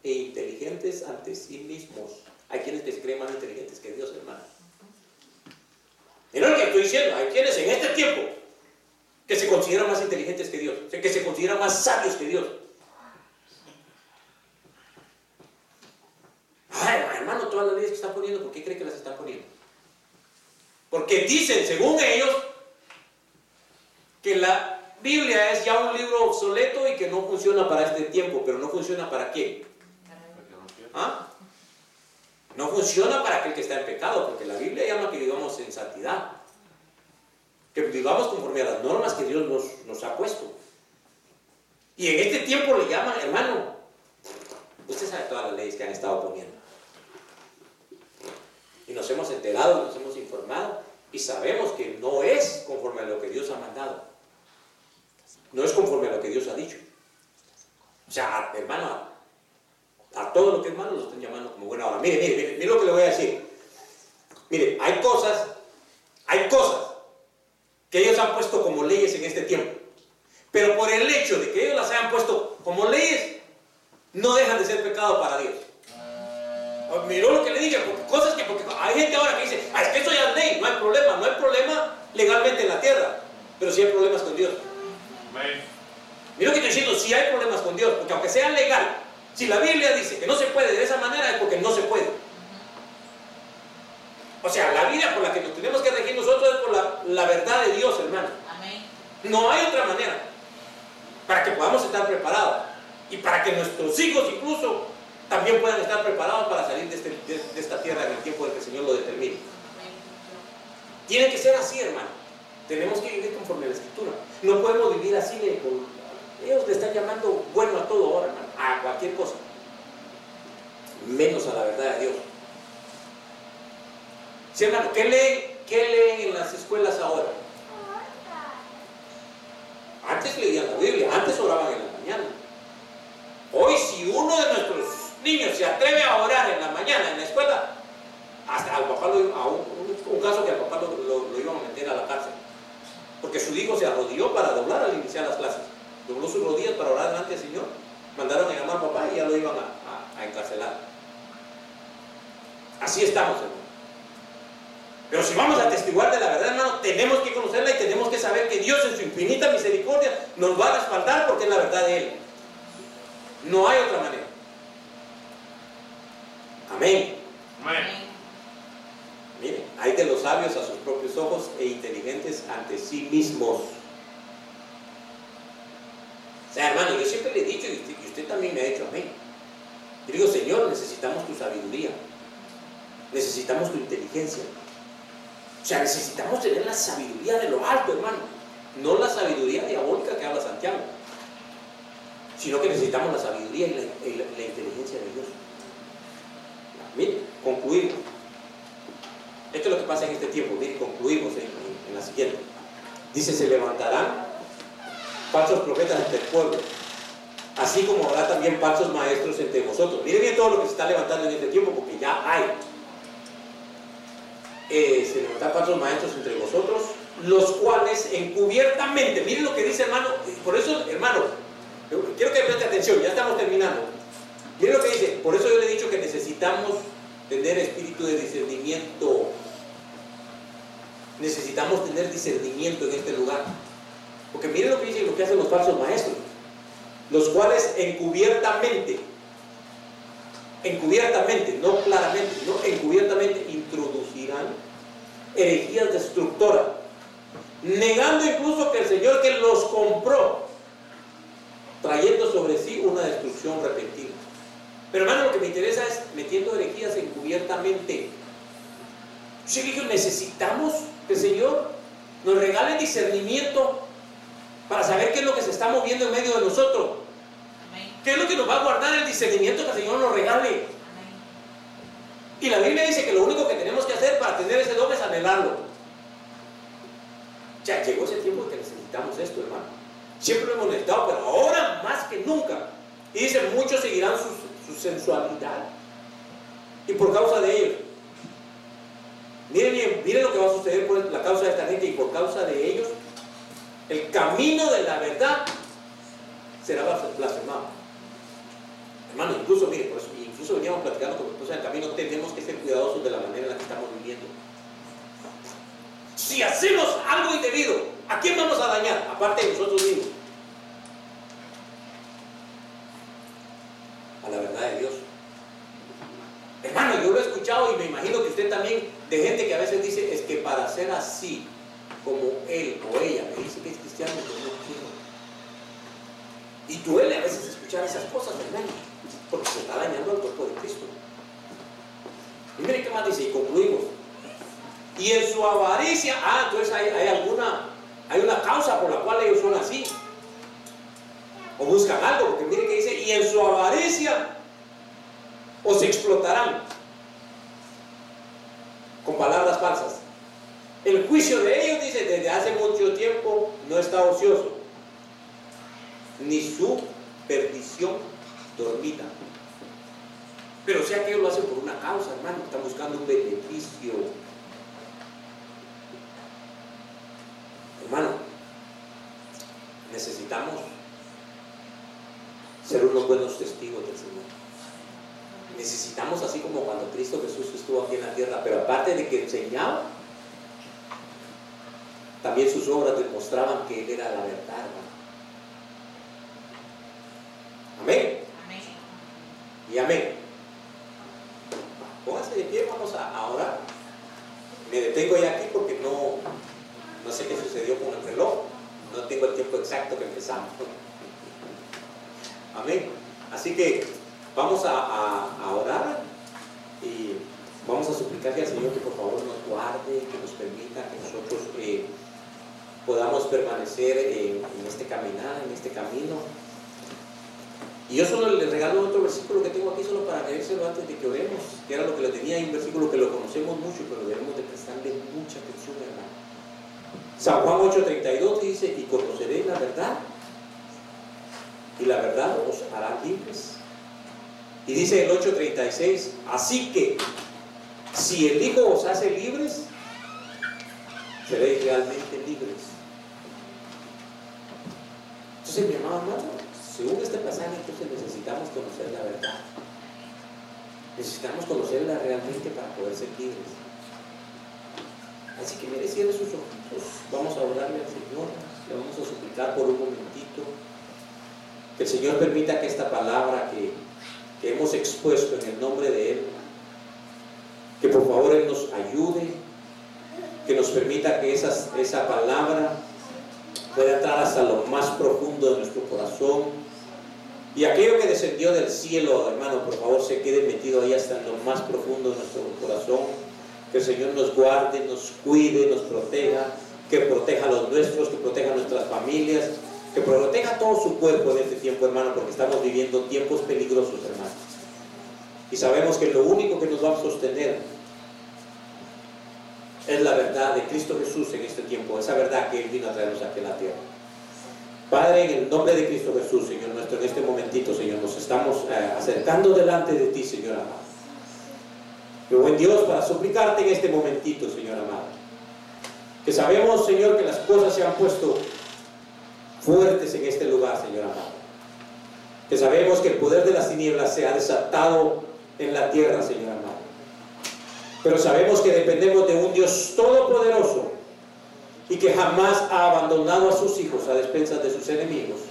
e inteligentes ante sí mismos. Hay quienes que se creen más inteligentes que Dios, hermano. Mira lo que estoy diciendo, hay quienes en este tiempo que se consideran más inteligentes que Dios, que se consideran más sabios que Dios. Hermano, todas las leyes que están poniendo, ¿por qué cree que las están poniendo? Porque dicen, según ellos, que la Biblia es ya un libro obsoleto y que no funciona para este tiempo, pero no funciona para qué? ¿Ah? No funciona para aquel que está en pecado, porque la Biblia llama que vivamos en santidad, que vivamos conforme a las normas que Dios nos, nos ha puesto. Y en este tiempo le llaman, hermano, usted sabe todas las leyes que han estado poniendo. Y nos hemos enterado, nos hemos informado y sabemos que no es conforme a lo que Dios ha mandado. No es conforme a lo que Dios ha dicho. O sea, hermano, a, todo lo que es lo están llamando como buena hora. Mire, mire, mire, mire lo que le voy a decir. Mire, hay cosas, hay cosas que ellos han puesto como leyes en este tiempo. Pero por el hecho de que ellos las hayan puesto como leyes, no dejan de ser pecado para Dios. Oh, miró lo que le dije, cosas que, porque hay gente ahora que dice, ah, es que eso ya es ley, no hay problema, no hay problema legalmente en la tierra, pero sí hay problemas con Dios. Mira lo que estoy diciendo, sí hay problemas con Dios, porque aunque sea legal, si la Biblia dice que no se puede de esa manera, es porque no se puede. O sea, la vida por la que nos tenemos que regir nosotros es por la, la verdad de Dios, hermano. No hay otra manera para que podamos estar preparados y para que nuestros hijos incluso también puedan estar preparados para salir de, este, de, esta tierra en el tiempo en que el Señor lo determine. Tiene que ser así, hermano. Tenemos que vivir conforme a la Escritura. No podemos vivir así. De, ellos le están llamando bueno a todo ahora, hermano, a cualquier cosa. Menos a la verdad de Dios. Sí, hermano, ¿qué leen, qué leen en las escuelas ahora? Antes leían la Biblia, antes oraban en la mañana. Hoy si uno de nuestros niño se atreve a orar en la mañana en la escuela, hasta al papá lo, a un, caso que al papá lo, iban a meter a la cárcel, porque su hijo se arrodilló para doblar al iniciar las clases, dobló sus rodillas para orar delante del Señor, mandaron a llamar a papá y ya lo iban a, a, encarcelar. Así estamos, hermano. Pero si vamos a testiguar de la verdad, hermano, tenemos que conocerla y tenemos que saber que Dios en su infinita misericordia nos va a respaldar porque es la verdad de Él. No hay otra manera. Amén. Amén. Miren, hay de los sabios a sus propios ojos e inteligentes ante sí mismos. O sea, hermano, yo siempre le he dicho, y usted, también me ha dicho amén. Yo digo, Señor, necesitamos tu sabiduría. Necesitamos tu inteligencia. O sea, necesitamos tener la sabiduría de lo alto, hermano. No la sabiduría diabólica que habla Santiago. Sino que necesitamos la sabiduría y la inteligencia de Dios. Mire, concluimos. Esto es lo que pasa en este tiempo. Mire, concluimos en, la siguiente. Dice, se levantarán falsos profetas entre el pueblo, así como habrá también falsos maestros entre vosotros. Miren bien todo lo que se está levantando en este tiempo, porque ya hay. Eh, se levantan falsos maestros entre vosotros, los cuales encubiertamente, miren lo que dice hermano, por eso hermano, quiero que preste atención, ya estamos terminando. Miren lo que dice, por eso yo le he dicho que necesitamos tener espíritu de discernimiento. Necesitamos tener discernimiento en este lugar. Porque miren lo que dicen lo que hacen los falsos maestros. Los cuales encubiertamente, encubiertamente, no claramente, no encubiertamente introducirán herejías destructoras. Negando incluso que el Señor que los compró, trayendo sobre sí una destrucción repentina. Pero hermano, lo que me interesa es metiendo herejías encubiertamente. Yo necesitamos que el Señor nos regale discernimiento para saber qué es lo que se está moviendo en medio de nosotros. ¿Qué es lo que nos va a guardar el discernimiento que el Señor nos regale? Y la Biblia dice que lo único que tenemos que hacer para tener ese don es anhelarlo. Ya llegó ese tiempo que necesitamos esto, hermano. Siempre lo hemos necesitado, pero ahora más que nunca. Y dice, muchos seguirán su, su sensualidad. Y por causa de ellos. Miren bien, miren lo que va a suceder por la causa de esta gente y por causa de ellos el camino de la verdad será blasfemado. Hermano, incluso, mire, por eso, incluso veníamos platicando con mi el camino, tenemos que ser cuidadosos de la manera en la que estamos viviendo. Si hacemos algo indebido, ¿a quién vamos a dañar? Aparte de nosotros mismos. A la verdad de Dios. Hermano, yo lo he escuchado y me imagino que usted también, de gente que a veces dice, es que para ser así, como él o ella me dice que es cristiano, yo no quiero. Y duele a veces escuchar esas cosas, hermano, porque se está dañando al cuerpo de Cristo. Y mire qué más dice, y concluimos. Y en su avaricia, ah, entonces hay, hay alguna, hay una causa por la cual ellos son así. O buscan algo, porque mire que dice, y en su avaricia os explotarán con palabras falsas. El juicio de ellos, dice, desde hace mucho tiempo no está ocioso, ni su perdición dormida. Pero sea que ellos lo hacen por una causa, hermano, están buscando un beneficio. Hermano, necesitamos ser unos buenos testigos del Señor. Necesitamos, así como cuando Cristo Jesús estuvo aquí en la tierra, pero aparte de que enseñaba, también sus obras demostraban que Él era la verdad. Amén. amén. Y amén. Pónganse de pie, vamos a orar. Me detengo ya aquí porque no, no sé qué sucedió con el reloj. No tengo el tiempo exacto que empezamos. Amén. Así que vamos a, orar y vamos a suplicarle al Señor que por favor nos guarde, que nos permita que nosotros eh, podamos permanecer en, este caminar, en este camino. Y yo solo le regalo otro versículo que tengo aquí solo para leérselo antes de que oremos, que era lo que le tenía ahí, un versículo que lo conocemos mucho, pero debemos de prestarle mucha atención, hermano. San Juan 8:32 dice, y conoceréis la verdad, y la verdad os hará libres. Y dice el 8:36, así que si el Hijo os hace libres, seréis realmente libres. Entonces, mi amado hermano, según este pasaje, entonces necesitamos conocer la verdad. Necesitamos conocerla realmente para poder ser libres. Así que mire, sus ojos. Vamos a orarle al Señor. Le vamos a suplicar por un momentito. Que el Señor permita que esta palabra que, que hemos expuesto en el nombre de Él, que por favor Él nos ayude, que nos permita que esa palabra puede entrar hasta lo más profundo de nuestro corazón. Y aquello que descendió del cielo, hermano, por favor, se quede metido ahí hasta lo más profundo de nuestro corazón. Que el Señor nos guarde, nos cuide, nos proteja, que proteja a los nuestros, que proteja a nuestras familias, que proteja todo su cuerpo en este tiempo, hermano, porque estamos viviendo tiempos peligrosos, hermano. Y sabemos que lo único que nos va a sostener es la verdad de Cristo Jesús en este tiempo, esa verdad que Él vino a traernos aquí en la tierra. Padre, en el nombre de Cristo Jesús, Señor nuestro, en este momentito, Señor, nos estamos eh, acercando delante de ti, Señor amado. Yo buen Dios, para suplicarte en este momentito, Señor amado. Que sabemos, Señor, que las cosas se han puesto fuertes en este lugar, Señor amado. Que sabemos que el poder de las tinieblas se ha desatado en la tierra, Señor amado. Pero sabemos que dependemos de un Dios todopoderoso y que jamás ha abandonado a sus hijos a despensas de sus enemigos.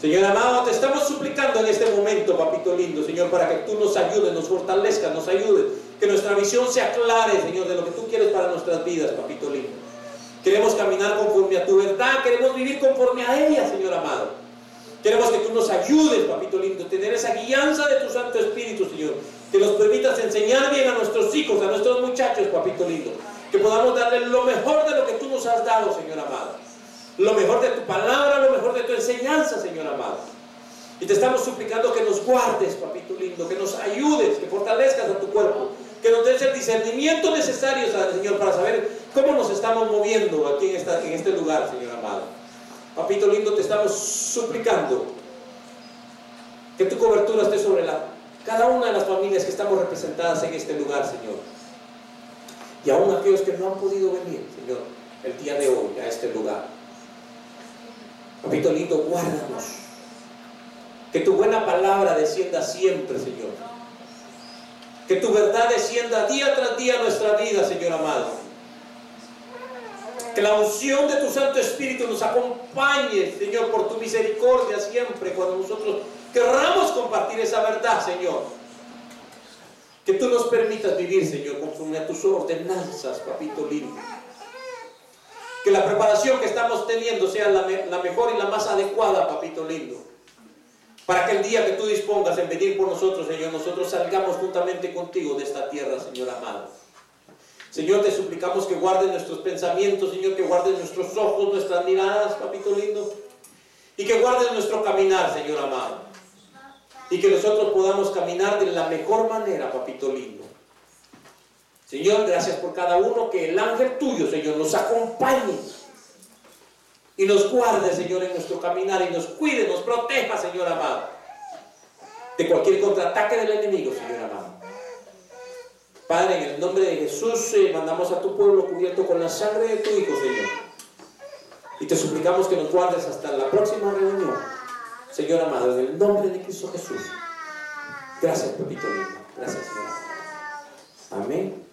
Señor amado, te estamos suplicando en este momento, papito lindo, Señor, para que tú nos ayudes, nos fortalezcas, nos ayudes, que nuestra visión se aclare, Señor, de lo que tú quieres para nuestras vidas, papito lindo. Queremos caminar conforme a tu verdad, queremos vivir conforme a ella, Señor amado. Queremos que tú nos ayudes, papito lindo, tener esa guianza de tu Santo Espíritu, Señor. Que nos permitas enseñar bien a nuestros hijos, a nuestros muchachos, papito lindo. Que podamos darle lo mejor de lo que tú nos has dado, Señor amado. Lo mejor de tu palabra, lo mejor de tu enseñanza, Señor amado. Y te estamos suplicando que nos guardes, papito lindo, que nos ayudes, que fortalezcas a tu cuerpo, que nos des el discernimiento necesario, Señor, para saber cómo nos estamos moviendo aquí en, este lugar, Señor amado. Papito lindo, te estamos suplicando que tu cobertura esté sobre la, cada una de las familias que estamos representadas en este lugar, Señor. Y aún aquellos que no han podido venir, Señor, el día de hoy a este lugar. Papito lindo, guárdanos. Que tu buena palabra descienda siempre, Señor. Que tu verdad descienda día tras día a nuestra vida, Señor amado. Que la unción de tu Santo Espíritu nos acompañe, Señor, por tu misericordia siempre, cuando nosotros querramos compartir esa verdad, Señor. Que tú nos permitas vivir, Señor, conforme a tus ordenanzas, papito lindo. Que la preparación que estamos teniendo sea la, la mejor y la más adecuada, papito lindo. Para que el día que tú dispongas en venir por nosotros, Señor, nosotros salgamos juntamente contigo de esta tierra, Señor amado. Señor, te suplicamos que guardes nuestros pensamientos, Señor, que guardes nuestros ojos, nuestras miradas, papito lindo. Y que guardes nuestro caminar, Señor amado. Y que nosotros podamos caminar de la mejor manera, papito lindo. Señor, gracias por cada uno, que el ángel tuyo, Señor, nos acompañe. Y nos guarde, Señor, en nuestro caminar y nos cuide, nos proteja, Señor amado. De cualquier contraataque del enemigo, Señor amado. Padre, en el nombre de Jesús eh, mandamos a tu pueblo cubierto con la sangre de tu Hijo, Señor. Y te suplicamos que nos guardes hasta la próxima reunión. Señor amado, en el nombre de Cristo Jesús. Gracias, Pepito lindo. Gracias, Señor. Amén.